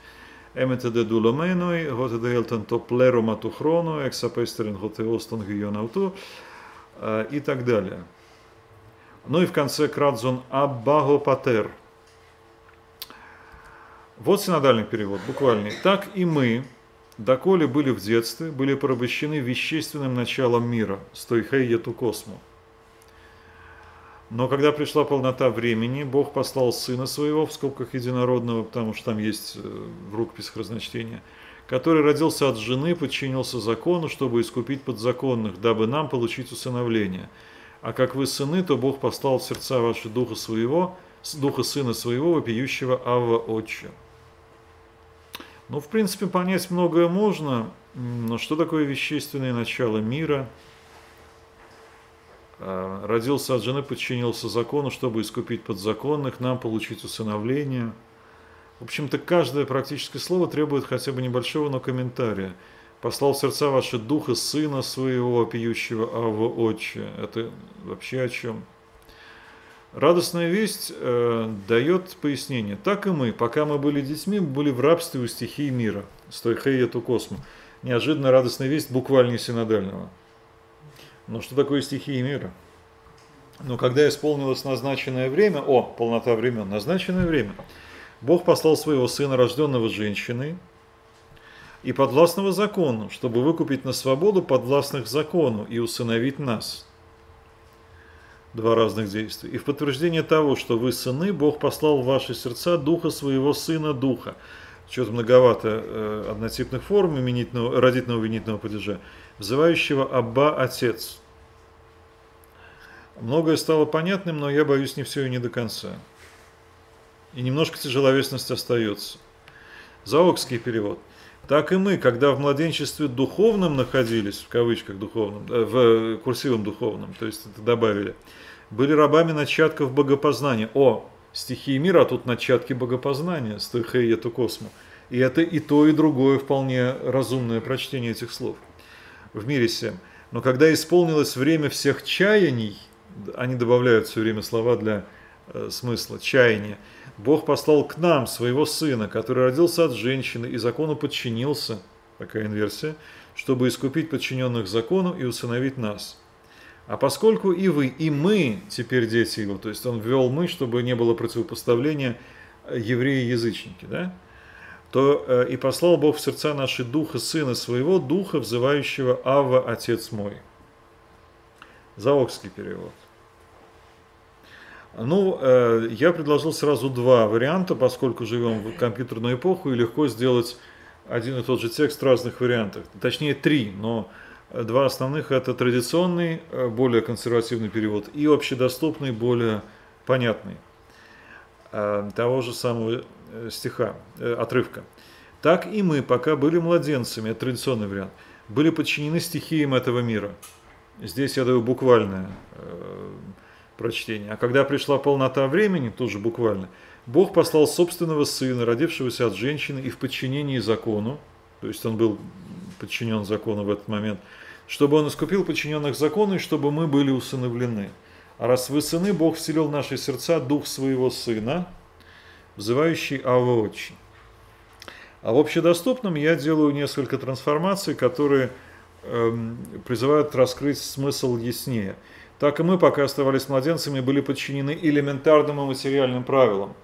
«Эмете де дуломеной», «готе де элтен то плерома ту хрону», «эксапестерен готе остон гионауту» э, и так далее. Ну и в конце «крадзон аббаго патер». Вот синодальный перевод, буквальный. «Так и мы, доколе были в детстве, были порабощены вещественным началом мира, стойхей ету косму. Но когда пришла полнота времени, Бог послал Сына Своего, в скобках единородного, потому что там есть э, в рукописях разночтения, который родился от жены, подчинился закону, чтобы искупить подзаконных, дабы нам получить усыновление. А как вы сыны, то Бог послал в сердца ваши Духа Своего, Духа Сына Своего, вопиющего Авва Отче. Ну, в принципе, понять многое можно, но что такое вещественное начало мира? А, Родился от жены, подчинился закону, чтобы искупить подзаконных, нам получить усыновление. В общем-то, каждое практическое слово требует хотя бы небольшого, но комментария. Послал в сердца ваши духа сына своего, пьющего Ава Отче. Это вообще о чем? Радостная весть э, дает пояснение. Так и мы, пока мы были детьми, были в рабстве у стихий мира. Стойхея косму. Неожиданно радостная весть буквально синодального. Но что такое стихии мира? Но когда исполнилось назначенное время, о, полнота времен, назначенное время, Бог послал своего сына, рожденного женщиной, и подвластного закону, чтобы выкупить на свободу подвластных закону и усыновить нас. Два разных действия. И в подтверждение того, что вы сыны, Бог послал в ваши сердца Духа своего Сына Духа. Что-то многовато э, однотипных форм именительного, родительного винительного падежа, взывающего Абба Отец. Многое стало понятным, но я боюсь не все и не до конца. и немножко тяжеловесность остается. Заокский перевод. Так и мы, когда в младенчестве духовном находились, в кавычках духовном, э, в курсивом духовном, то есть это добавили, были рабами начатков богопознания. О, стихии мира, а тут начатки богопознания, стойхея космо. И это и то, и другое вполне разумное прочтение этих слов. В мире всем. Но когда исполнилось время всех чаяний, они добавляют все время слова для э, смысла, чаяния, Бог послал к нам своего сына, который родился от женщины и закону подчинился, такая инверсия, чтобы искупить подчиненных закону и усыновить нас. А поскольку и вы, и мы теперь дети его, то есть он ввел мы, чтобы не было противопоставления э, евреи-язычники, да, то э, и послал Бог в сердца наши духа Сына Своего, Духа, взывающего Ава, Отец мой. Заокский перевод. Ну, э, я предложил сразу два варианта, поскольку живем в компьютерную эпоху, и легко сделать один и тот же текст в разных вариантах. Точнее, три, но два основных – это традиционный, э, более консервативный перевод, и общедоступный, более понятный э, того же самого стиха, отрывка. Так и мы, пока были младенцами, это традиционный вариант, были подчинены стихиям этого мира. Здесь я даю буквальное прочтения. А когда пришла полнота времени, тоже буквально, Бог послал собственного сына, родившегося от женщины и в подчинении закону, то есть он был подчинен закону в этот момент, чтобы он искупил подчиненных закону и чтобы мы были усыновлены. А раз вы сыны, Бог вселил в наши сердца дух своего сына, взывающий Ава Отче. А в общедоступном я делаю несколько трансформаций, которые э, призывают раскрыть смысл яснее – так и мы, пока оставались младенцами, были подчинены элементарным и материальным правилам.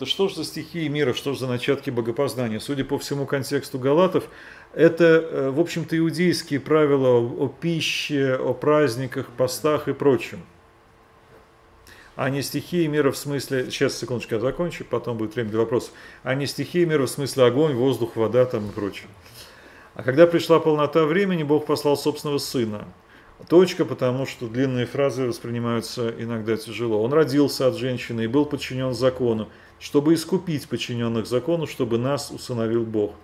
Это что же за стихии мира, что же за начатки богопознания? Судя по всему контексту Галатов, это, э, в общем-то, иудейские правила о пище, о праздниках, постах и прочем. А не стихии мира в смысле, сейчас, секундочку, я закончу, потом будет время для вопросов, а не стихии мира в смысле огонь, воздух, вода там и прочее. А когда пришла полнота времени, Бог послал собственного Сына – Точка, потому что длинные фразы воспринимаются иногда тяжело. Он родился от женщины и был подчинен закону, чтобы искупить подчиненных закону, чтобы нас усыновил Бог.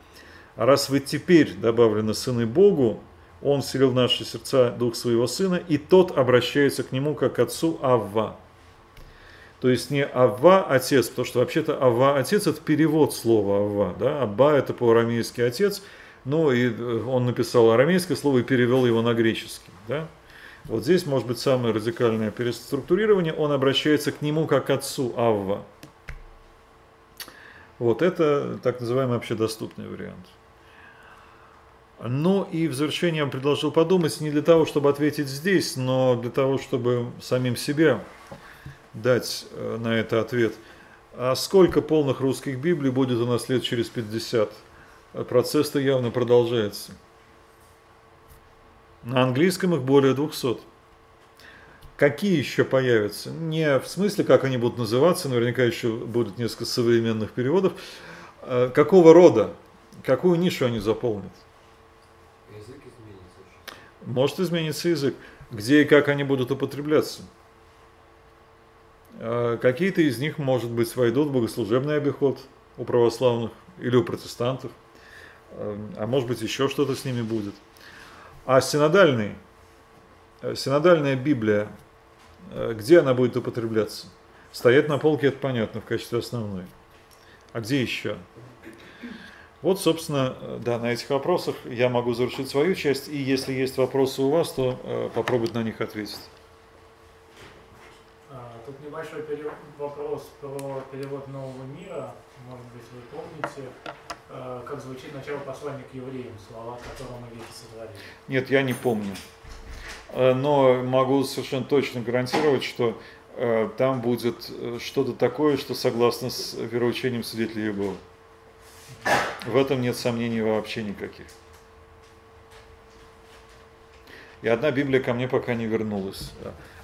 А раз вы теперь добавлены сыны Богу, Он вселил в наши сердца Дух Своего Сына, и тот обращается к Нему как к Отцу Авва. То есть не Авва Отец, потому что вообще-то Авва Отец это перевод слова Авва. Да? Абба это по-арамейски Отец – ну, и э, он написал арамейское слово и перевел его на греческий. Да? Вот здесь может быть самое радикальное переструктурирование. Он обращается к нему как к отцу Авва. Вот это так называемый общедоступный вариант. Ну и в завершение я предложил подумать не для того, чтобы ответить здесь, но для того, чтобы самим себе дать э, на это ответ. А сколько полных русских Библий будет у нас лет через 50? процесс-то явно продолжается. На английском их более 200. Какие еще появятся? Не в смысле, как они будут называться, наверняка еще будут несколько современных переводов. А какого рода? Какую нишу они заполнят? Язык изменится. Может измениться язык. Где и как они будут употребляться? А какие-то из них, может быть, войдут в богослужебный обиход у православных или у протестантов – Эм, а может быть еще что-то с ними будет. А синодальный, э, синодальная Библия, где она будет употребляться? Стоять на полке, это понятно, в качестве основной. А где еще? Вот, собственно, э, да, на этих вопросах я могу завершить свою часть, и если есть вопросы у вас, то э, попробовать на них ответить. А, тут небольшой вопрос про перевод нового мира. Может быть, вы помните. Э, как звучит начало послания к евреям, слова, которого мы веки сотворили? Нет, я не помню. Э, но могу совершенно точно гарантировать, что э, там будет что-то такое, что согласно с вероучением свидетелей Иеговы. В этом нет сомнений вообще никаких. И одна Библия ко мне пока не вернулась.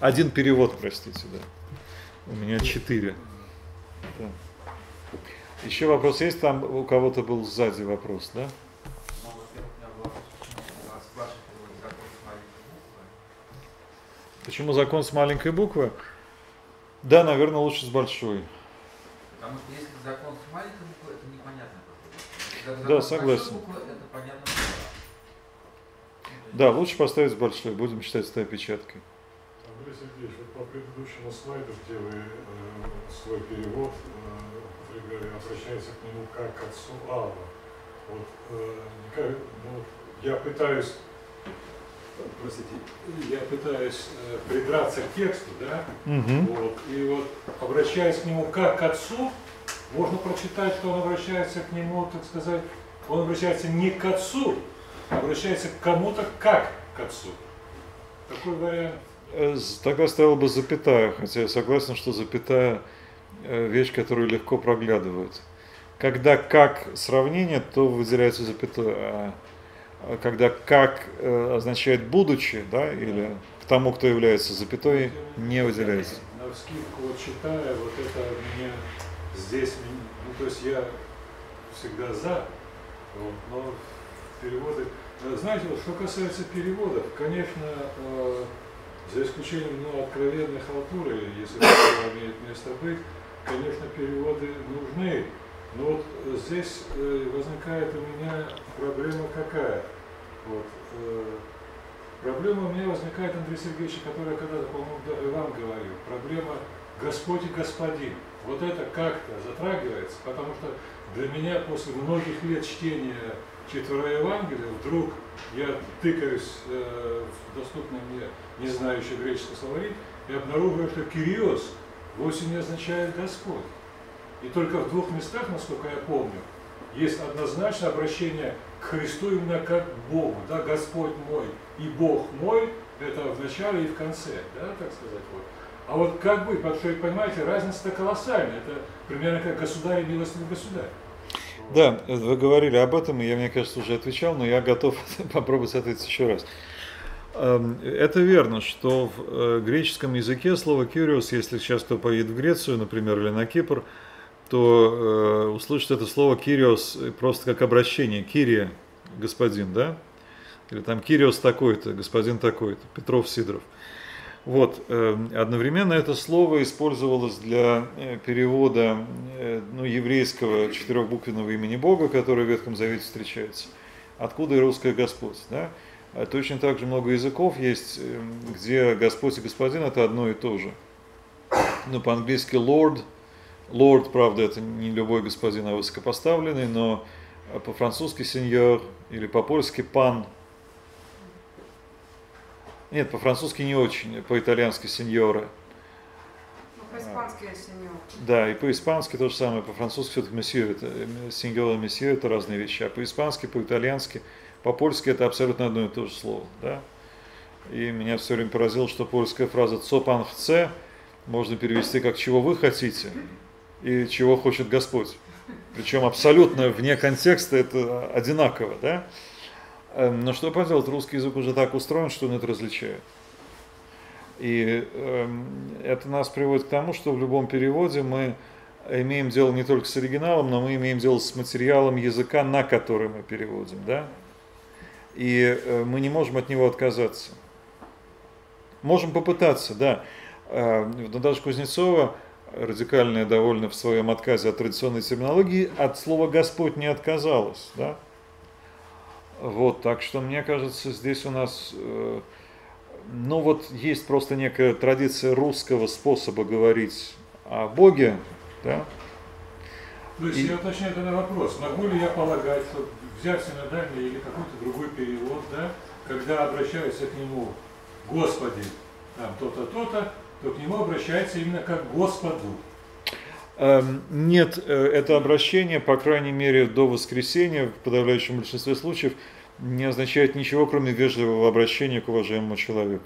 Один перевод, простите, да. У меня четыре. Да. Еще вопрос есть? Там у кого-то был сзади вопрос, да? Почему закон с маленькой буквы? Да, наверное, лучше с большой. Потому что если закон с маленькой буквы, это непонятно. Закон Да, с согласен. буквы, это понятно. да. Ну, лучше поставить большой, будем считать с опечаткой. Андрей Сергеевич, вот по предыдущему слайду, где вы э, свой перевод э, употребляли, к нему как к отцу Алла. Вот, э, ну, я пытаюсь, простите, я пытаюсь э, придраться к тексту, да, вот, и вот обращаясь к нему как к отцу, можно прочитать, что он обращается к нему, так сказать, он обращается не к отцу, а обращается к кому-то как к отцу. Такой вариант. Э, Тогда стояла бы запятая, хотя я согласен, что запятая э, вещь, которую легко проглядывают. Когда как сравнение, то выделяется запятая. А когда как э, означает будучи, да, или к тому, кто является запятой, не выделяется. На вскидку вот читая, вот это меня здесь, м- ну то есть я всегда за, вот, но переводы, э, знаете, вот что касается переводов, конечно, э, за исключением ну, откровенной халтуры, если это имеет место быть, конечно, переводы нужны. Но вот здесь возникает у меня проблема какая? Вот, э, Проблема у меня возникает, Андрей Сергеевич, которая когда-то, по-моему, даже вам говорил. Проблема Господь и Господин. Вот это как-то затрагивается, потому что для меня после многих лет чтения четверо Евангелия вдруг я тыкаюсь э, в доступный мне не знающий греческий словарь и обнаруживаю, что Кириос вовсе не означает Господь. И только в двух местах, насколько я помню, есть однозначное обращение Христу именно как к Богу. Да, Господь мой и Бог мой, это в начале и в конце, да, так сказать. Вот. А вот как быть, потому что, понимаете, разница-то колоссальная. Это примерно как государь и милостивый государь. Да, вы говорили об этом, и я, мне кажется, уже отвечал, но я готов попробовать ответить еще раз. Эм, Это верно, что в э, греческом языке слово «кюриос», если сейчас кто поедет в Грецию, например, или на Кипр, то э, услышит это слово «кириос» просто как обращение. «Кирия» – господин, да? Или там «кириос такой-то», «господин такой-то», Петров, Сидоров. Вот, э, одновременно это слово использовалось для э, перевода э, ну, еврейского четырехбуквенного имени Бога, которое в Ветхом Завете встречается. Откуда и русское Господь. Да? А Точно так же много языков есть, э, где Господь и Господин это одно и то же. Ну, по-английски Lord, Lord, правда, это не любой господин, а высокопоставленный, но э, по-французски сеньор или по-польски пан. Нет, по-французски не очень, по-итальянски сеньора. Ну, по-испански сеньор. Да, и по-испански то же самое, по-французски все-таки месье, это сеньор и месье это разные вещи, а по-испански, по-итальянски, по-польски это абсолютно одно и то же слово, да. И меня все время поразило, что польская фраза «цо пан хце» можно перевести как «чего вы хотите» и «чего хочет Господь». Причем абсолютно вне контекста это одинаково, да. Эм, Но что поделать, русский язык уже так устроен, что он это различает. И эм, это нас приводит к тому, что в любом переводе мы имеем дело не только с оригиналом, но мы имеем дело с материалом языка, на который мы переводим, да? И э, мы не можем от него отказаться. Можем попытаться, да. Э, но даже Кузнецова, радикальная довольно в своем отказе от традиционной терминологии, от слова «Господь» не отказалась, да? Вот, так что мне кажется, здесь у нас, э, ну вот есть просто некая традиция русского способа говорить о Боге, да? То есть И- я уточняю тогда вопрос, могу ли я полагать, что взять синодальный или какой-то другой перевод, да, когда обращаются к нему Господи, там то-то, то-то, то к нему обращается именно как к Господу. Эм, Нет, э, это обращение, по крайней мере, до воскресения, в подавляющем большинстве случаев, не означает ничего, кроме вежливого обращения к уважаемому человеку.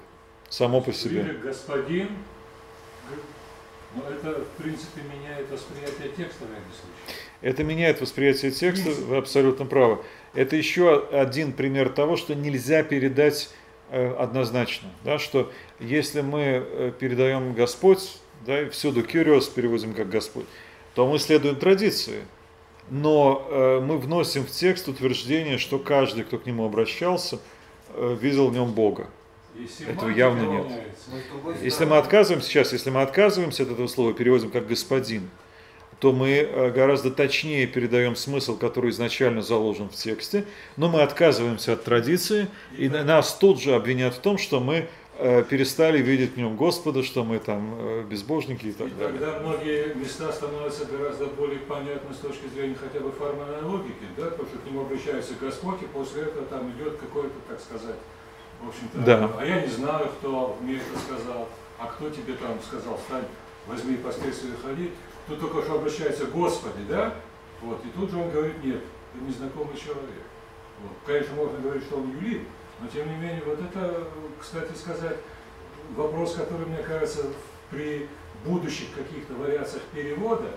Само по себе. Или господин, но это, в принципе, меняет восприятие текста в этом случае. Это меняет восприятие текста, вы абсолютно правы. Это еще один пример того, что нельзя передать э, однозначно. Да, что если мы э, передаем Господь, да, и всюду «кюриос» переводим как Господь, то мы следуем традиции. Но э, мы вносим в текст утверждение, что каждый, кто к нему обращался, э, видел в нем Бога. И Этого явно нет. Если мы отказываемся сейчас, если мы отказываемся от этого слова, переводим как господин, то мы э, гораздо точнее передаем смысл, который изначально заложен в тексте, но мы отказываемся от традиции, и нас тут же обвинят в том, что мы перестали видеть в нем Господа, что мы там э, безбожники и так И далее. тогда многие места становятся гораздо более понятны с точки зрения хотя бы формальной логики, да, потому что к нему обращается Господь, и после этого там идет какое-то, так сказать, в общем-то, Да. а я не знаю, кто мне это сказал, а кто тебе там сказал, встань, возьми и последствия ходи. Тут только что обращается Господи, да, вот, и тут же он говорит, нет, ты незнакомый человек. Вот. Конечно, можно говорить, что он юлит, но тем не менее, вот это, кстати сказать, вопрос, который, мне кажется, при будущих каких-то вариациях перевода,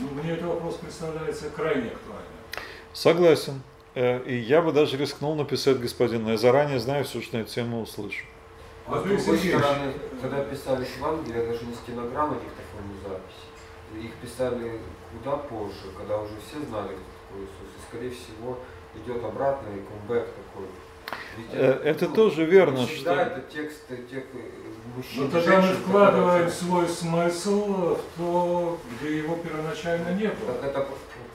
ну, мне этот вопрос представляется крайне актуальным. Согласен. Э, И я бы даже рискнул написать господину. Я заранее знаю все, что на эту тему услышу. А с другой стороны, когда писались Евангелия, даже не стенограммы диктофонной записи. Их писали куда позже, когда уже все знали, кто такой Иисус. И, скорее всего, идет обратный комбэк такой. Э, это ну, тоже верно, всегда что- это тексты тех э, мужчин. Но и тогда мы вкладываем свой смысл в то, где его первоначально не было. Так это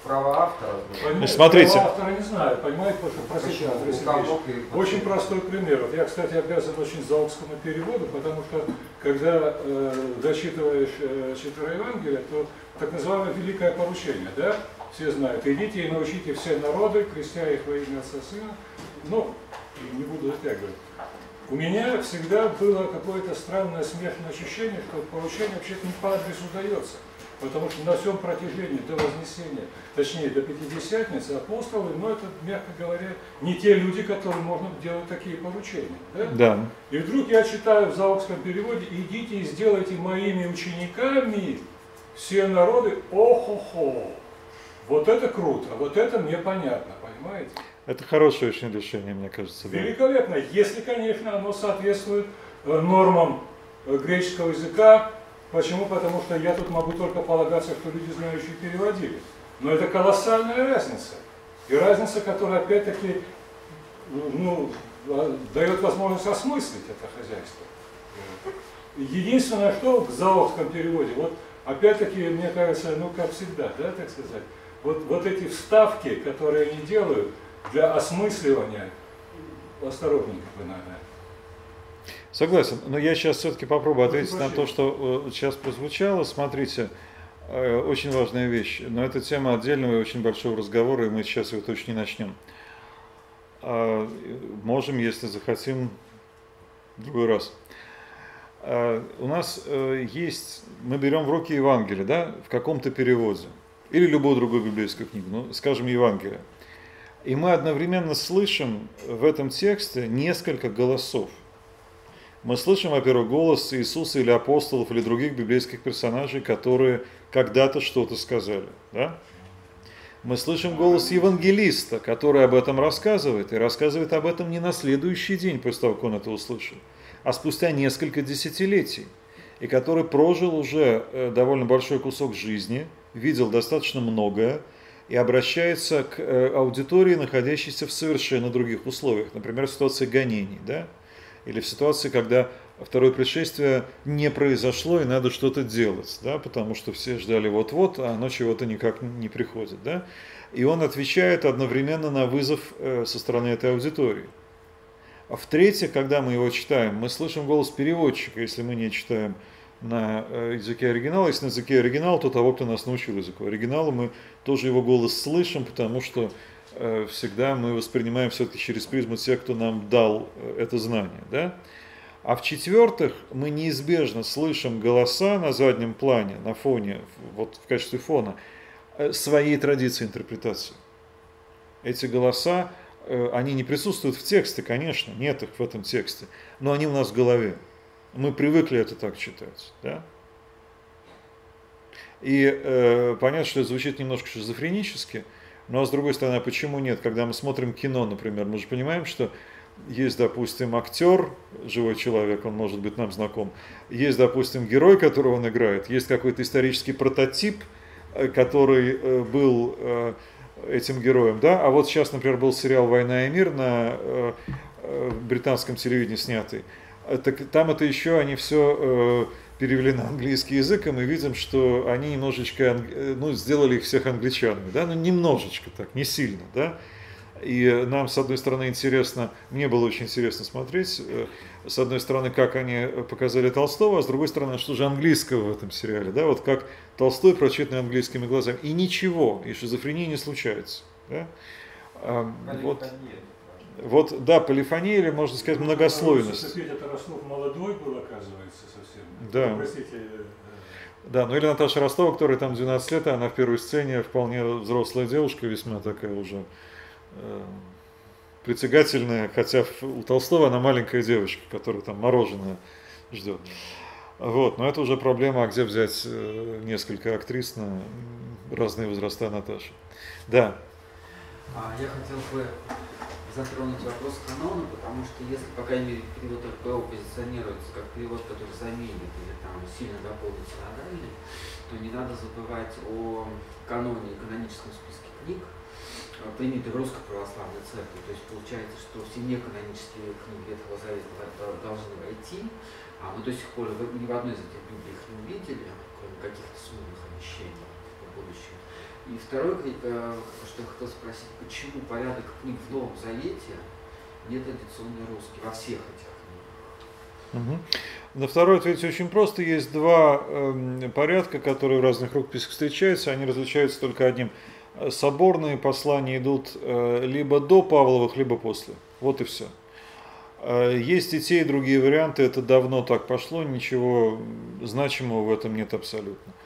право автора. Понимаете, Ну, смотрите. права автора не знаю, понимаете, потому что, простите? Андрей Сергеевич, Очень простой пример. Вот я, кстати, обязан очень заокскому переводу, потому что когда э, дочитываешь э, четверо Евангелия, то так называемое великое поручение, да? Все знают. Идите и научите все народы, крестя их во имя Отца Сына. Ну, не буду затягивать. У меня всегда было какое-то странное смешанное ощущение, что поручение вообще-то не по адресу дается. Потому что на всем протяжении до Вознесения, точнее до Пятидесятницы, апостолы, ну это, мягко говоря, не те люди, которым можно делать такие поручения. Да? Да. И вдруг я читаю в заокском переводе, идите и сделайте моими учениками все народы, охо-хо. Вот это круто, вот это мне понятно, понимаете? Это хорошее очень решение, мне кажется. да. Великолепно, если, конечно, оно соответствует э, нормам э, греческого языка. Почему? Потому что я тут могу только полагаться, что люди, знающие, переводили. Но это колоссальная разница. И разница, которая, опять-таки, ну, а, дает возможность осмыслить это хозяйство. Единственное, что в заокском переводе, вот опять-таки, мне кажется, ну, как всегда, да, так сказать, вот, вот эти вставки, которые они делают для осмысливания, осторожненько бы надо. Согласен, но я сейчас все-таки попробую ответить на то, что э, сейчас прозвучало. Смотрите, э, очень важная вещь, но это тема отдельного и очень большого разговора, и мы сейчас его точно не начнем. А, э, Можем, если захотим, в другой раз. А, У нас э, есть, мы берем в руки Евангелие, да, в каком-то переводе, или любую другую библейскую книгу, ну, скажем, Евангелие. И мы одновременно слышим в этом тексте несколько голосов. Мы слышим, во-первых, голос Иисуса или апостолов, или других библейских персонажей, которые когда-то что-то сказали. Да? Мы слышим голос евангелиста, который об этом рассказывает, и рассказывает об этом не на следующий день после того, как он это услышал, а спустя несколько десятилетий, и который прожил уже э, довольно большой кусок жизни, видел достаточно многое, и обращается к э, аудитории, находящейся в совершенно других условиях, например, в ситуации гонений, да? или в ситуации, когда второе пришествие не произошло и надо что-то делать, да, потому что все ждали вот-вот, а оно чего-то никак не приходит. Да? И он отвечает одновременно на вызов э, со стороны этой аудитории. А в-третьих, когда мы его читаем, мы слышим голос переводчика, если мы не читаем на э, языке оригинала. Если на языке оригинала, то того, кто нас научил языку оригинала, мы тоже его голос слышим, потому что э, всегда мы воспринимаем все-таки через призму тех, кто нам дал э, это знание. Да? А в-четвертых, мы неизбежно слышим голоса на заднем плане, на фоне, вот в качестве фона, своей традиции интерпретации. Эти голоса, они не присутствуют в тексте, конечно, нет их в этом тексте, но они у нас в голове. Мы привыкли это так читать. Да? И э, понятно, что это звучит немножко шизофренически, но с другой стороны, а почему нет? Когда мы смотрим кино, например, мы же понимаем, что есть, допустим, актер, живой человек, он может быть нам знаком, есть, допустим, герой, которого он играет, есть какой-то исторический прототип, э, который э, был э, этим героем, да, а вот сейчас, например, был сериал «Война и мир» на британском телевидении снятый, так там это еще они все перевели на английский язык, и мы видим, что они немножечко, э, ну, сделали их всех англичанами, да, ну, немножечко так, не сильно, да. И нам, с одной стороны, интересно, мне было очень интересно смотреть, э, с одной стороны, как они показали Толстого, а с другой стороны, что же английского в этом сериале, да, вот как Толстой прочитан английскими глазами. И ничего, и шизофрении не случается, да. А, Вот, Полифония. Вот, да, полифония или, можно сказать, многослойность. Петя Тараснов молодой был, оказывается, совсем. Да. Простите, э, Да, ну или Наташа Ростова, которая там 12 лет, а она в первой сцене вполне взрослая девушка, весьма такая уже э, притягательная, хотя у Толстого она маленькая девочка, которая там мороженое ждет. Вот, но это уже проблема, а где взять э, несколько актрис на разные возраста Наташи. Да, А, я хотел бы затронуть вопрос канона, потому что если, по крайней мере, перевод РПО позиционируется как перевод, который заменит или там сильно дополнит синодальный, то не надо забывать о каноне, каноническом списке книг, э, принятой в Русской Православной Церкви. То есть получается, что все неканонические книги Ветхого Завета до- должны войти, а мы до сих пор ни в одной из этих Библий их не увидели, кроме каких-то смутных обещаний. И второе, э, что я хотел спросить, почему порядок книг в Новом Завете не традиционный русский во всех этих? Мгм. На второй ответ очень просто. Есть два эм, порядка, которые в разных рукописях встречаются. Они различаются только одним. Э, Соборные послания идут э, либо до Павловых, либо после. Вот и все. Есть и те, и другие варианты. Это давно так пошло. Ничего значимого в этом нет абсолютно. А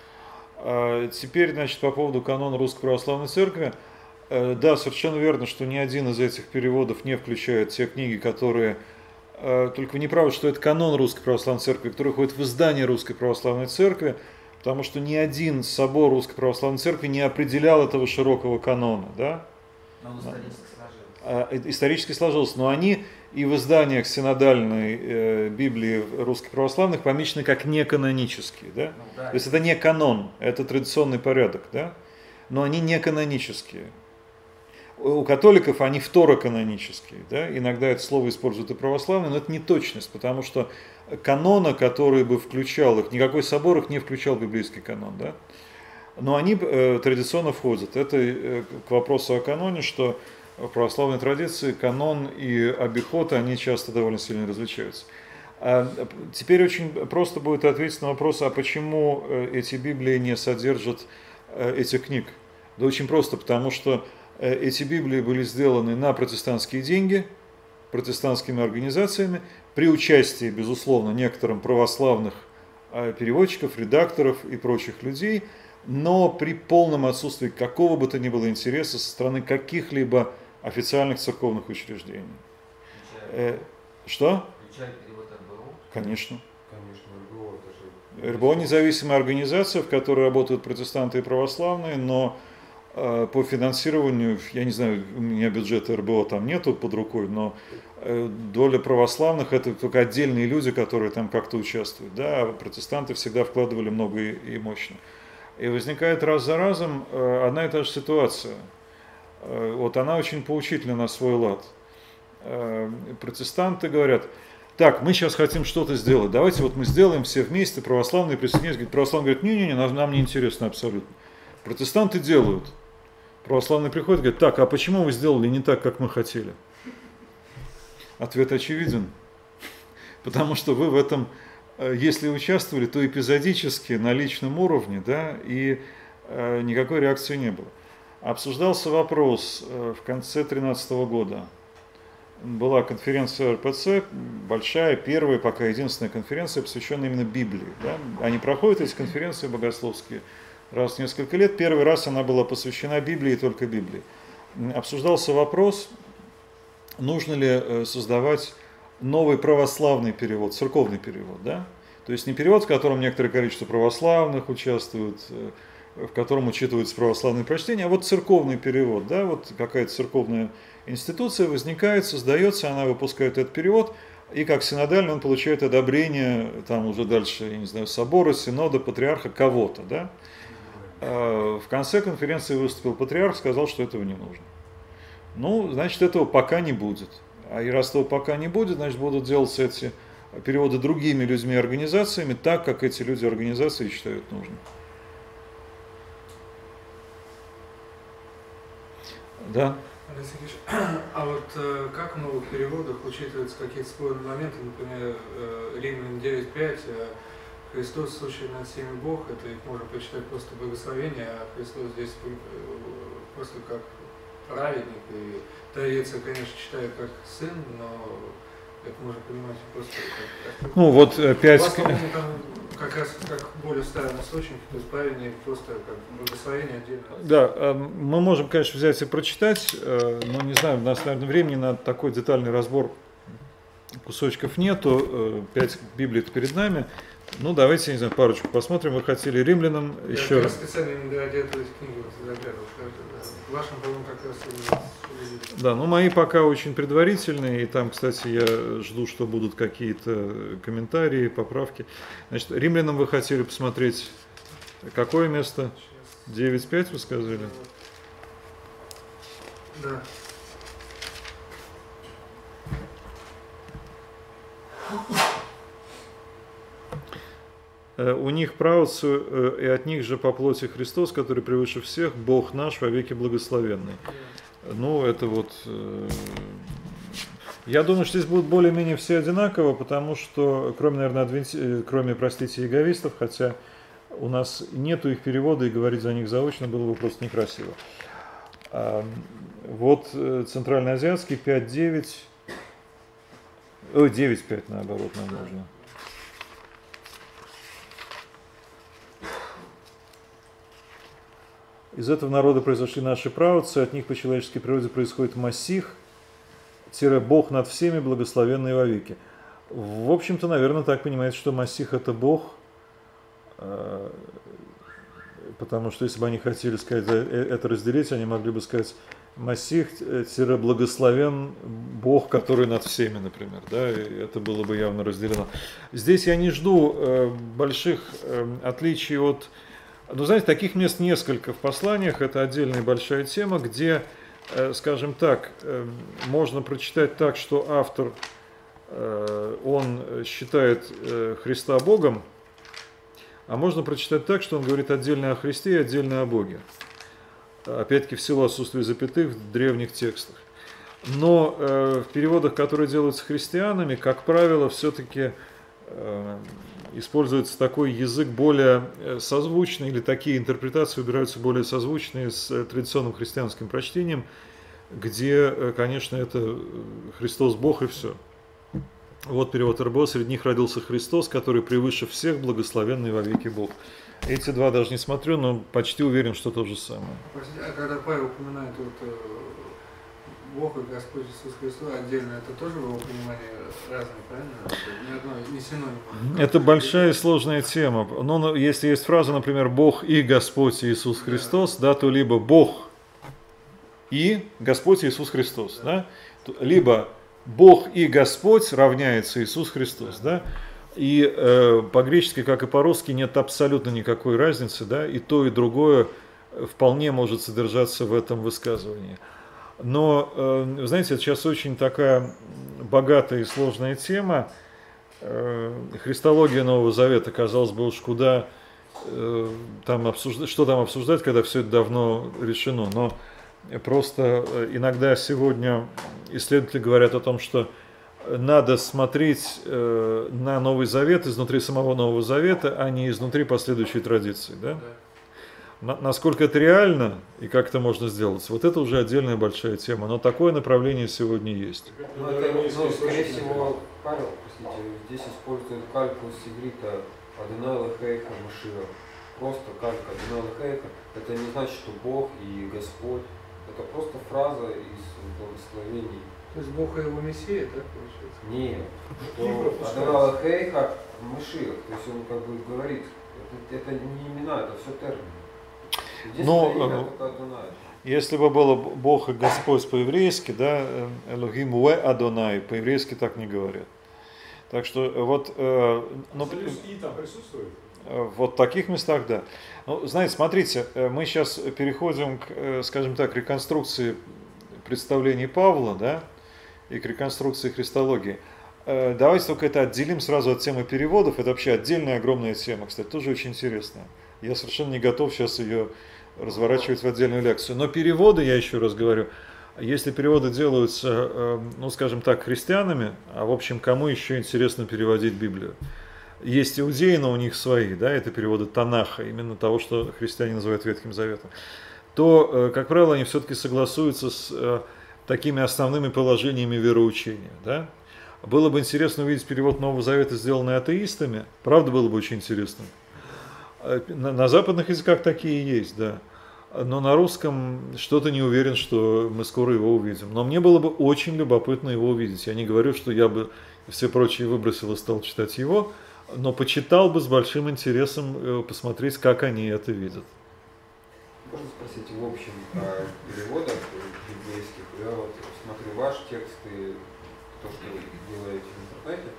Теперь, значит, по поводу канона Русской Православной Церкви. Э, Да, совершенно верно, что ни один из этих переводов не включает те книги, которые Э, Только вы не правы, что это канон Русской Православной Церкви, который входит в издание Русской Православной Церкви, потому что ни один собор Русской Православной Церкви не определял этого широкого канона. Да? Но он исторически сложился. А, э, Исторически сложилось, но они и в изданиях синодальной э, Библии русской православных помечены как неканонические. Да? Ну, да, То есть это не канон, это традиционный порядок, да? но они не канонические. У католиков они второканонические, да? иногда это слово используют и православные, но это не точность, потому что канона, который бы включал их, никакой собор их не включал в библейский канон, да? но они э, традиционно входят. Это э, к вопросу о каноне, что в православной традиции канон и обиход, они часто довольно сильно различаются. А теперь очень просто будет ответить на вопрос, а почему э, эти Библии не содержат э, этих книг? Да очень просто, потому что э, эти Библии были сделаны на протестантские деньги, протестантскими организациями, при участии, безусловно, некоторым православных переводчиков, редакторов и прочих людей, но при полном отсутствии какого бы то ни было интереса со стороны каких-либо официальных церковных учреждений. включая, Э, Что? включая перевод РБО. Конечно. Конечно, РГО это же... РБО независимая организация, в которой работают протестанты и православные, но э, по финансированию, я не знаю, у меня бюджета РБО там нету под рукой, но э, доля православных это только отдельные люди, которые там как-то участвуют, да, а протестанты всегда вкладывали много и, и мощно. И возникает раз за разом э, одна и та же ситуация. Э, вот она очень поучительна на свой лад. Э, протестанты говорят, так, мы сейчас хотим что-то сделать, давайте вот мы сделаем все вместе, православные присоединяются, православные говорят, не-не-не, нам, нам не интересно абсолютно. Протестанты делают. Православные приходят и говорят, так, а почему вы сделали не так, как мы хотели? Ответ очевиден. Потому что вы в этом, э, если участвовали, то эпизодически, на личном уровне, да, и никакой реакции не было. Обсуждался вопрос э, в конце 2013 года. Была конференция РПЦ, большая, первая, пока единственная конференция, посвященная именно Библии. Да? Они проходят, эти конференции богословские, раз в несколько лет. Первый раз она была посвящена Библии и только Библии. Обсуждался вопрос, нужно ли э, создавать новый православный перевод, церковный перевод, да? То есть не перевод, в котором некоторое количество православных участвуют, э, в котором учитываются православные прочтения, а вот церковный перевод, да, вот какая-то церковная институция возникает, создается, она выпускает этот перевод, и как синодальный он получает одобрение, там уже дальше, я не знаю, собора, синода, патриарха, кого-то, да. А В конце конференции выступил патриарх, сказал, что этого не нужно. Ну, значит, этого пока не будет. А и раз этого пока не будет, значит, будут делаться эти переводы другими людьми и организациями так, как эти люди организации считают нужным. Да. Алексей Ильич, а вот э, как в новых переводах учитываются какие-то спорные моменты, например, э, Римлян 9.5, э, Христос, случай над всеми Бог, это их можно почитать просто благословение, а Христос здесь просто как праведник, и Троица, конечно, читает как сын, но это можно понимать просто как... Ну вот э, У пять... как раз как более старый источник, то есть праведник просто как благословение отдельно. Да, э, мы можем, конечно, взять и прочитать, э, но не знаю, у нас, наверное, времени на такой детальный разбор кусочков нету, э, пять Библий перед нами. Ну, давайте, не знаю, парочку посмотрим. Вы хотели римлянам Я еще раз специально ради этой книги вот заглядывал. Да. В вашем, по-моему, как раз увидели. Да, ну мои пока очень предварительные, и там, кстати, я жду, что будут какие-то комментарии, поправки. Значит, римлянам вы хотели посмотреть какое место? Сейчас. 9.5 вы сказали? Да. Э, У них правоцу, э, и от них же по плоти Христос, который превыше всех, Бог наш во веки благословенный. Ну, это вот... э, Я думаю, что здесь будут более-менее все одинаково, потому что, кроме, наверное, адвенти... э, кроме, простите, яговистов, хотя у нас нету их перевода, и говорить за них заочно было бы просто некрасиво. А, Вот э, центральноазиатский 5.9, ой, 9.5 наоборот нам нужно. Из этого народа произошли наши правоцы, от них по человеческой природе происходит Масих, тире Бог над всеми, благословенный вовеки. В общем-то, наверное, так понимается, что Масих это Бог, э, потому что если бы они хотели сказать э, это разделить, они могли бы сказать Масих э, благословен Бог, который над всеми, например, да, и это было бы явно разделено. Здесь я не жду э, больших э, отличий от ну, знаете, таких мест несколько в посланиях, это отдельная большая тема, где, э, скажем так, э, можно прочитать так, что автор, э, он считает Христа Богом, а можно прочитать так, что он говорит отдельно о Христе и отдельно о Боге. Опять-таки в силу отсутствия запятых в древних текстах. Но в переводах, которые делаются христианами, как правило, все-таки используется такой язык более э, созвучный, или такие интерпретации выбираются более созвучные с э, традиционным христианским прочтением, где, э, конечно, это Христос Бог и все. Вот перевод РБО, среди них родился Христос, который превыше всех благословенный во веки Бог. Эти два даже не смотрю, но почти уверен, что то же самое. Простите, А когда Павел упоминает вот Бог и Господь Иисус Христос отдельно, это тоже в его понимании разные, правильно? Ни одно, не синоним. Это большая и сложная тема. Ну, ну, если есть фраза, например, Бог и Господь Иисус Христос, да, то либо Бог и Господь Иисус Христос, да, То- либо Бог и Господь равняется Иисус Христос, да, и э, по-гречески, как и по-русски, нет абсолютно никакой разницы, да, и то, и другое вполне может содержаться в этом высказывании. Но, э, знаете, сейчас очень такая богатая и сложная тема. Э, Христология Нового Завета, казалось бы, уж куда э, там обсуждать, что там обсуждать, когда все это давно решено. Но просто иногда сегодня исследователи говорят о том, что надо смотреть на Новый Завет изнутри самого Нового Завета, а не изнутри последующей традиции. Да? На- Насколько это реально и как это можно сделать, вот это уже отдельная большая тема. Но такое направление сегодня есть. Ну, это, ну, скорее всего, Павел, простите, здесь использует кальку с иврита Адонай Лахейха Машира. Просто калька Адонай Лахейха. Это не значит, что Бог и Господь. Это просто фраза из благословений. То есть Бог и его Мессия, так получается? Нет, Кипра что пускай. Адонай Лахейха Машир. То есть он как бы говорит, это, это не имена, это все термины. Ну, Единственное имя э. Если бы было Бог и Господь по-еврейски, да, э, Элохим Уэ Адонай, по-еврейски так не говорят. Так что вот, э, ну, И там присутствует. э, вот в таких местах, да. Ну, знаете, смотрите, мы сейчас переходим к, скажем так, реконструкции представлений Павла, да, и к реконструкции христологии. давайте только это отделим сразу от темы переводов. Это вообще отдельная огромная тема, кстати, тоже очень интересная. Я совершенно не готов сейчас ее разворачивать в отдельную лекцию. Но переводы, я еще раз говорю, если переводы делаются, э, ну, скажем так, христианами, а в общем, кому еще интересно переводить Библию? Есть иудеи, но у них свои, да, это переводы Танаха, именно того, что христиане называют Ветхим Заветом, то, э, как правило, они все-таки согласуются с э, такими основными положениями вероучения, да. Было бы интересно увидеть перевод Нового Завета, сделанный атеистами, правда было бы очень интересно. На, на западных языках такие есть, да но на русском что-то не уверен, что мы скоро его увидим. Но мне было бы очень любопытно его увидеть. Я не говорю, что я бы все прочие выбросил и стал читать его, но почитал бы с большим интересом э, посмотреть, как они это видят. Можно спросить в общем о переводах библейских? Я вот смотрю ваш текст и то, что вы делаете в интернете.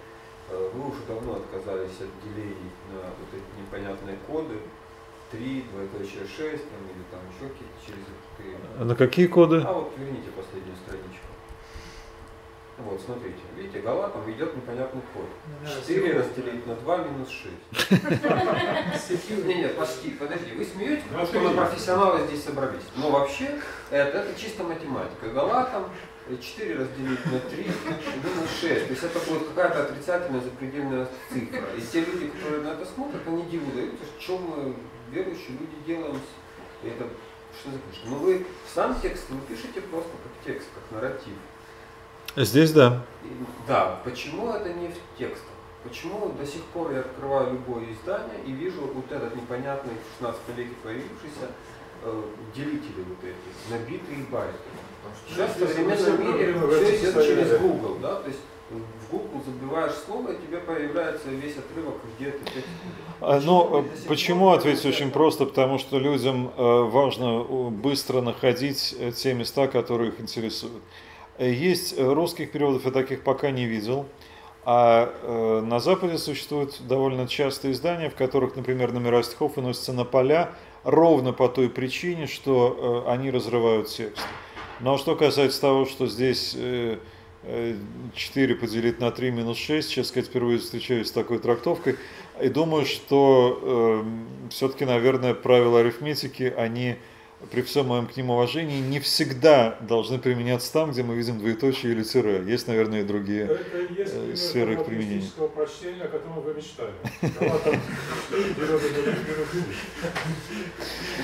Э, вы уже давно отказались от делений на вот эти непонятные коды, 3, двоеточие 6, там, или там еще какие-то через три. А на какие коды? А вот верните последнюю страничку. Вот, смотрите, видите, галатом идет непонятный код. 4 разделить на 2 минус 6. Не, нет, почти, подожди, вы смеетесь, потому что мы профессионалы здесь собрались. Но вообще, это, это чисто математика. Галатом 4 разделить на 3 минус 6. То есть это будет какая-то отрицательная запредельная цифра. И те люди, которые на это смотрят, они диву дают, что мы верующие люди делаем это что за книжка? Ну вы сам текст вы пишете просто как текст, как нарратив. Здесь да. И, да, почему это не в текстах? Почему до сих пор я открываю любое издание и вижу вот этот непонятный в 16 веке появившийся э, делители вот эти, набитые байты. Сейчас в современном мире все идет через Google, да, то есть в Google забиваешь слово, и тебе появляется весь отрывок, где ты. А, ну, почему ответить очень просто? Потому что людям э, важно быстро находить э, те места, которые их интересуют. Э, есть русских переводов, я таких пока не видел. А на Западе существуют довольно часто издания, в которых, например, номера стихов выносятся на поля ровно по той причине, что они разрывают текст. Но что касается того, что здесь 4 поделить на 3 минус 6, сейчас, сказать, впервые встречаюсь с такой трактовкой, и думаю, что э, все-таки, наверное, правила арифметики, они при всем моем к ним уважении не всегда должны применяться там, где мы видим двоеточие или тире. Есть, наверное, и другие Это есть, э, сферы их применения. прочтения, о котором вы мечтали.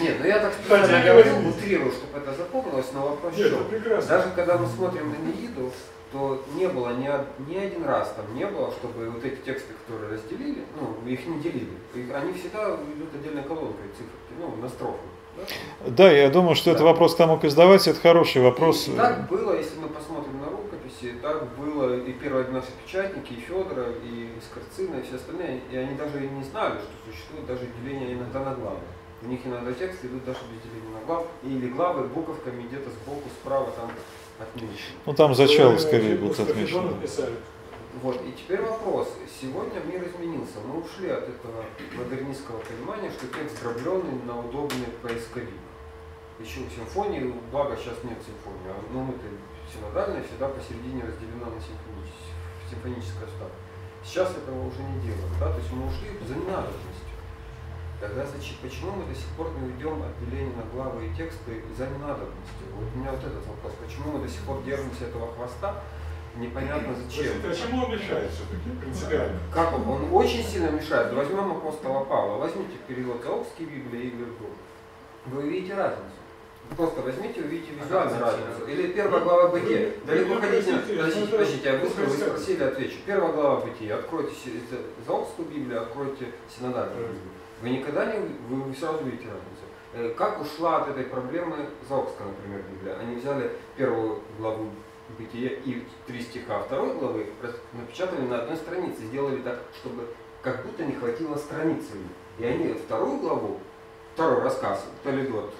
Нет, ну я так специально говорил, утрирую, чтобы это запомнилось, но вопрос в? Даже когда мы смотрим на Неиду, то не было ни, ни один раз там не было, чтобы вот эти тексты, которые разделили, ну, их не делили. Их, они всегда идут отдельной колонкой циферки, ну, на строфу. Да? я думаю, что да. это вопрос к тому, как издавать, это хороший вопрос. И, и так было, если мы посмотрим на рукописи, так было и первые наши печатники, и Федора, и Скорцина, и все остальные, и они даже и не знали, что существует даже деление иногда на главы. У них иногда тексты идут даже без деления на глав, или главы буковками где-то сбоку, справа там отмечены. Ну там зачало скорее будут отмечены. Вот, и теперь вопрос. Сегодня мир изменился. Мы ушли от этого модернистского понимания, что текст дробленный на удобный поисковик. Еще в симфонии, благо сейчас нет симфонии, а ну, мы-то синодальная всегда посередине разделена на симфоническое, симфоническое стадо. Сейчас этого уже не делаем, да, то есть мы ушли за ненадобностью. Тогда зачем, почему мы до сих пор не уйдем от деления на главы и тексты за ненадобностью? Вот у меня вот этот вопрос. Почему мы до сих пор держимся этого хвоста, непонятно зачем. А чему он мешает все-таки принципиально? Как он? Он очень сильно мешает. Возьмем апостола Павла, возьмите перевод Заокской Библии и Гергу. Вы увидите разницу. Просто возьмите, увидите визуально разницу. Или первая глава Бытия. Далеко ходить не Подождите, подождите, я быстро вы спросили, отвечу. Первая глава Бытия. Откройте Заокскую Библию, откройте Синодальную Библию. Вы никогда не, вы, вы сразу видите разницу. Э, как ушла от этой проблемы Заокская, например, Библия? Они взяли первую главу Бытия и три стиха второй главы напечатали на одной странице, сделали так, чтобы как будто не хватило страницы. И они вторую главу, второй рассказ, Толедот,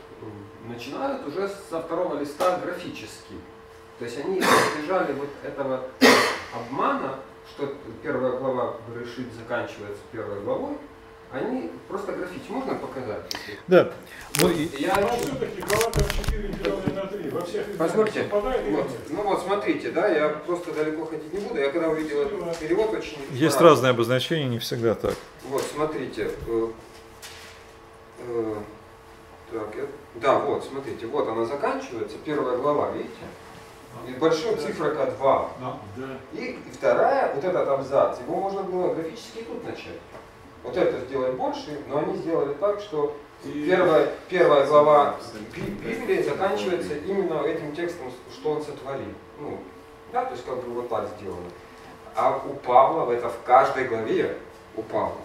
начинают уже со второго листа графически. То есть они избежали вот этого обмана, что первая глава решит заканчивается первой главой, они просто граффити. Можно показать? Да. Ну, и- Но все-таки глава там 4 деленное на 3. Во всех или вот, ну вот смотрите, да, я просто далеко ходить не буду. Я когда увидел этот перевод, очень... есть порадовался. разные обозначения, не всегда так. Вот, смотрите. э, э, так, э, да, вот, смотрите, вот она заканчивается, первая глава, видите? И большой цифра К2. Да. И, и вторая, вот этот абзац, его можно было графически тут начать. Вот это сделать больше, но они сделали так, что первая, первая глава Би- Библии заканчивается именно этим текстом, что он сотворил. Ну, да, то есть как бы вот так сделано. А у Павла, это в каждой главе у Павла.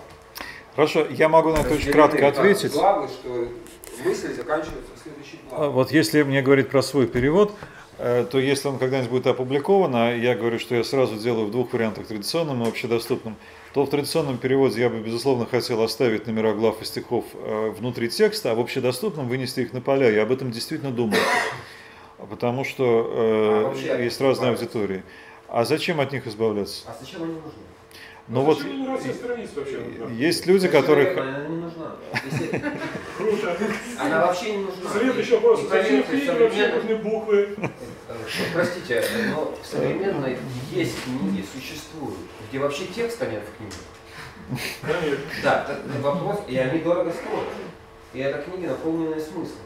Хорошо, я могу на это очень кратко ответить. Главы, что мысли заканчиваются в следующей главе. А, Вот если мне говорить про свой перевод, э, то если он когда-нибудь будет опубликован, а я говорю, что я сразу делаю в двух вариантах, традиционном и общедоступном, то в традиционном переводе я бы, безусловно, хотел оставить номера глав и стихов э, внутри текста, а в общедоступном вынести их на поля. Я об этом действительно думал. Потому что э, А есть разные аудитории. А зачем от них избавляться? А зачем они нужны? Ну вот есть люди, которых... Она не нужна. Круто. Она вообще не нужна. Следующий вопрос. И Зачем книги вообще нужны буквы? Простите, но в современной есть книги, существуют, где вообще текста нет в книге. Конечно. Да, вопрос, и они дорого стоят. И это книги, наполненные смыслом.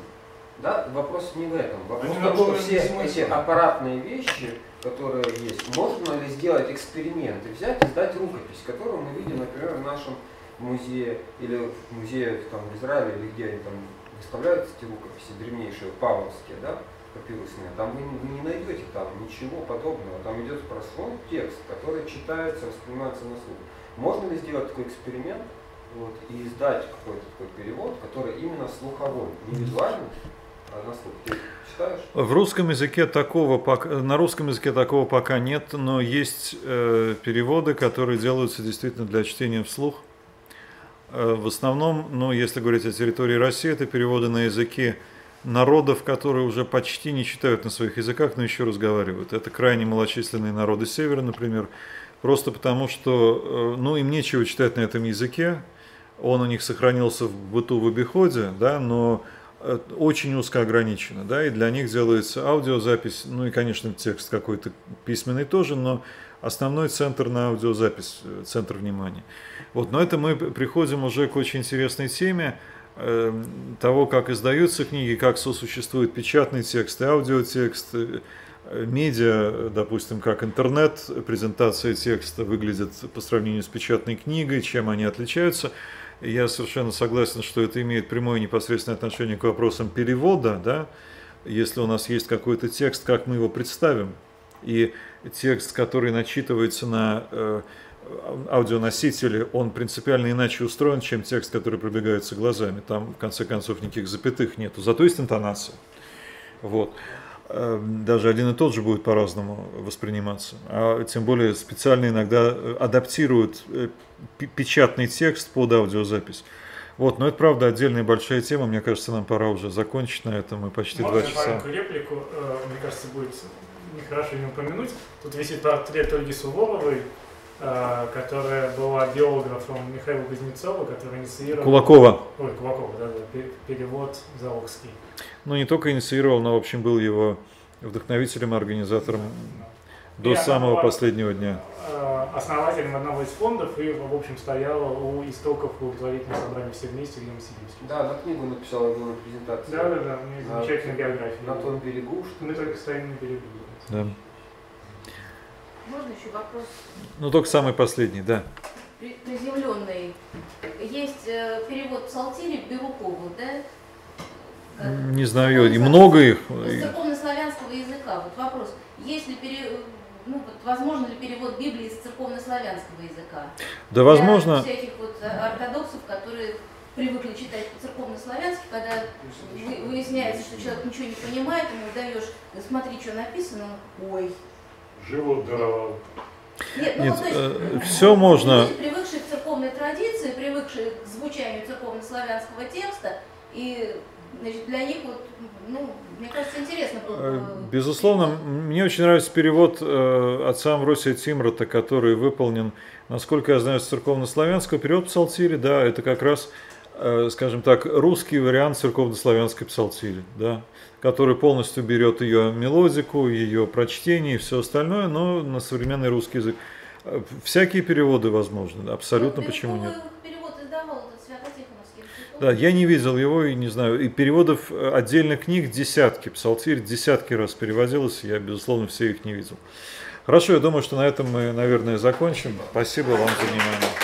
Да, вопрос не в этом. Вопрос в том, что все эти аппаратные вещи, которые есть, можно ли сделать эксперимент и взять и сдать рукопись, которую мы видим, например, в нашем музее или в музее там, в Израиле, или где они там выставляются эти рукописи древнейшие, павловские, да, папирусные, там вы не найдете там ничего подобного. Там идет простой текст, который читается, воспринимается на слух. Можно ли сделать такой эксперимент вот, и издать какой-то такой перевод, который именно слуховой, не визуальный, а на слух? Читаешь? В русском языке такого пока, на русском языке такого пока нет, но есть э, переводы, которые делаются действительно для чтения вслух. Э, в основном, ну, если говорить о территории России, это переводы на языки народов, которые уже почти не читают на своих языках, но еще разговаривают. Это крайне малочисленные народы Севера, например, просто потому что, э, ну, им нечего читать на этом языке, он у них сохранился в быту в обиходе, да, но очень узко ограничено, да, и для них делается аудиозапись, ну и, конечно, текст какой-то письменный тоже, но основной центр на аудиозапись, э, центр внимания. Вот, но это мы приходим уже к очень интересной теме э, того, как издаются книги, как сосуществует печатный текст и аудиотекст, э, э, медиа, допустим, как интернет, презентация текста выглядит по сравнению с печатной книгой, чем они отличаются. Я совершенно согласен, что это имеет прямое непосредственное отношение к вопросам перевода, да, если у нас есть какой-то текст, как мы его представим. И текст, который начитывается на э, аудионосителе, он принципиально иначе устроен, чем текст, который пробегается глазами. Там, в конце концов, никаких запятых нету. Зато есть интонация. Вот. Э, Даже один и тот же будет по-разному восприниматься. А тем более специально иногда э, адаптируют э, печатный текст под аудиозапись. Вот, но это правда отдельная большая тема. Мне кажется, нам пора уже закончить на этом. Мы почти Можно два часа. маленькую реплику, э, мне кажется, будет нехорошо не упомянуть. Тут висит портрет Ольги Суворовой, э, которая была биографом Михаила Кузнецова, который инициировал... Кулакова. Ой, Кулакова, да, да, пе- перевод Заокский. Ну, не только инициировал, но, в общем, был его вдохновителем и организатором до она самого была, последнего дня. э, основателем одного из фондов и, в общем, стояла у истоков благотворительного собрания «Все вместе», где мы сидим. Да, на книгу написал одну на презентации. Да, да, да, у меня есть На- замечательная биография. На том берегу, что Мы только стоим на берегу. Да. Можно еще вопрос Ну, только самый последний, да. при- приземленный? Есть э, перевод псалтири Бирюкову, да? Как- Не знаю, и много их. Из церковнославянского языка. Вот вопрос, есть ли пере- ну, вот, возможно ли перевод Библии из церковнославянского языка? Да, возможно, Для всяких вот э, ортодоксов, которые привыкли читать по-церковно-славянски, когда вы- выясняется, что человек ничего не понимает, ему даешь, смотри, что написано, он, ой. Живот даровал. Нет, ну Нет, вот, то есть, э, всё можно. Люди, привыкшие к церковной традиции, привыкшие к звучанию церковно-славянского текста, и Значит, для них вот, ну, мне кажется, интересно было Э, бы Безусловно, мне очень нравится перевод э, отца Амвросия Тимрота, который выполнен, насколько я знаю, с церковнославянского. Перевод псалтири, да, это как раз, э, скажем так, русский вариант церковнославянской псалтири, да, который полностью берет ее мелодику, ее прочтение и все остальное, но на современный русский язык. Э, Всякие переводы возможны, абсолютно, Вот почему нет. Пирожковый перевод издавал этот Свято-Тихоновский. Вы Да, я не видел его и не знаю. И переводов э, отдельных книг десятки. Псалтирь десятки раз переводилось, я, безусловно, все их не видел. Хорошо, я думаю, что на этом мы, наверное, закончим. Спасибо вам за внимание.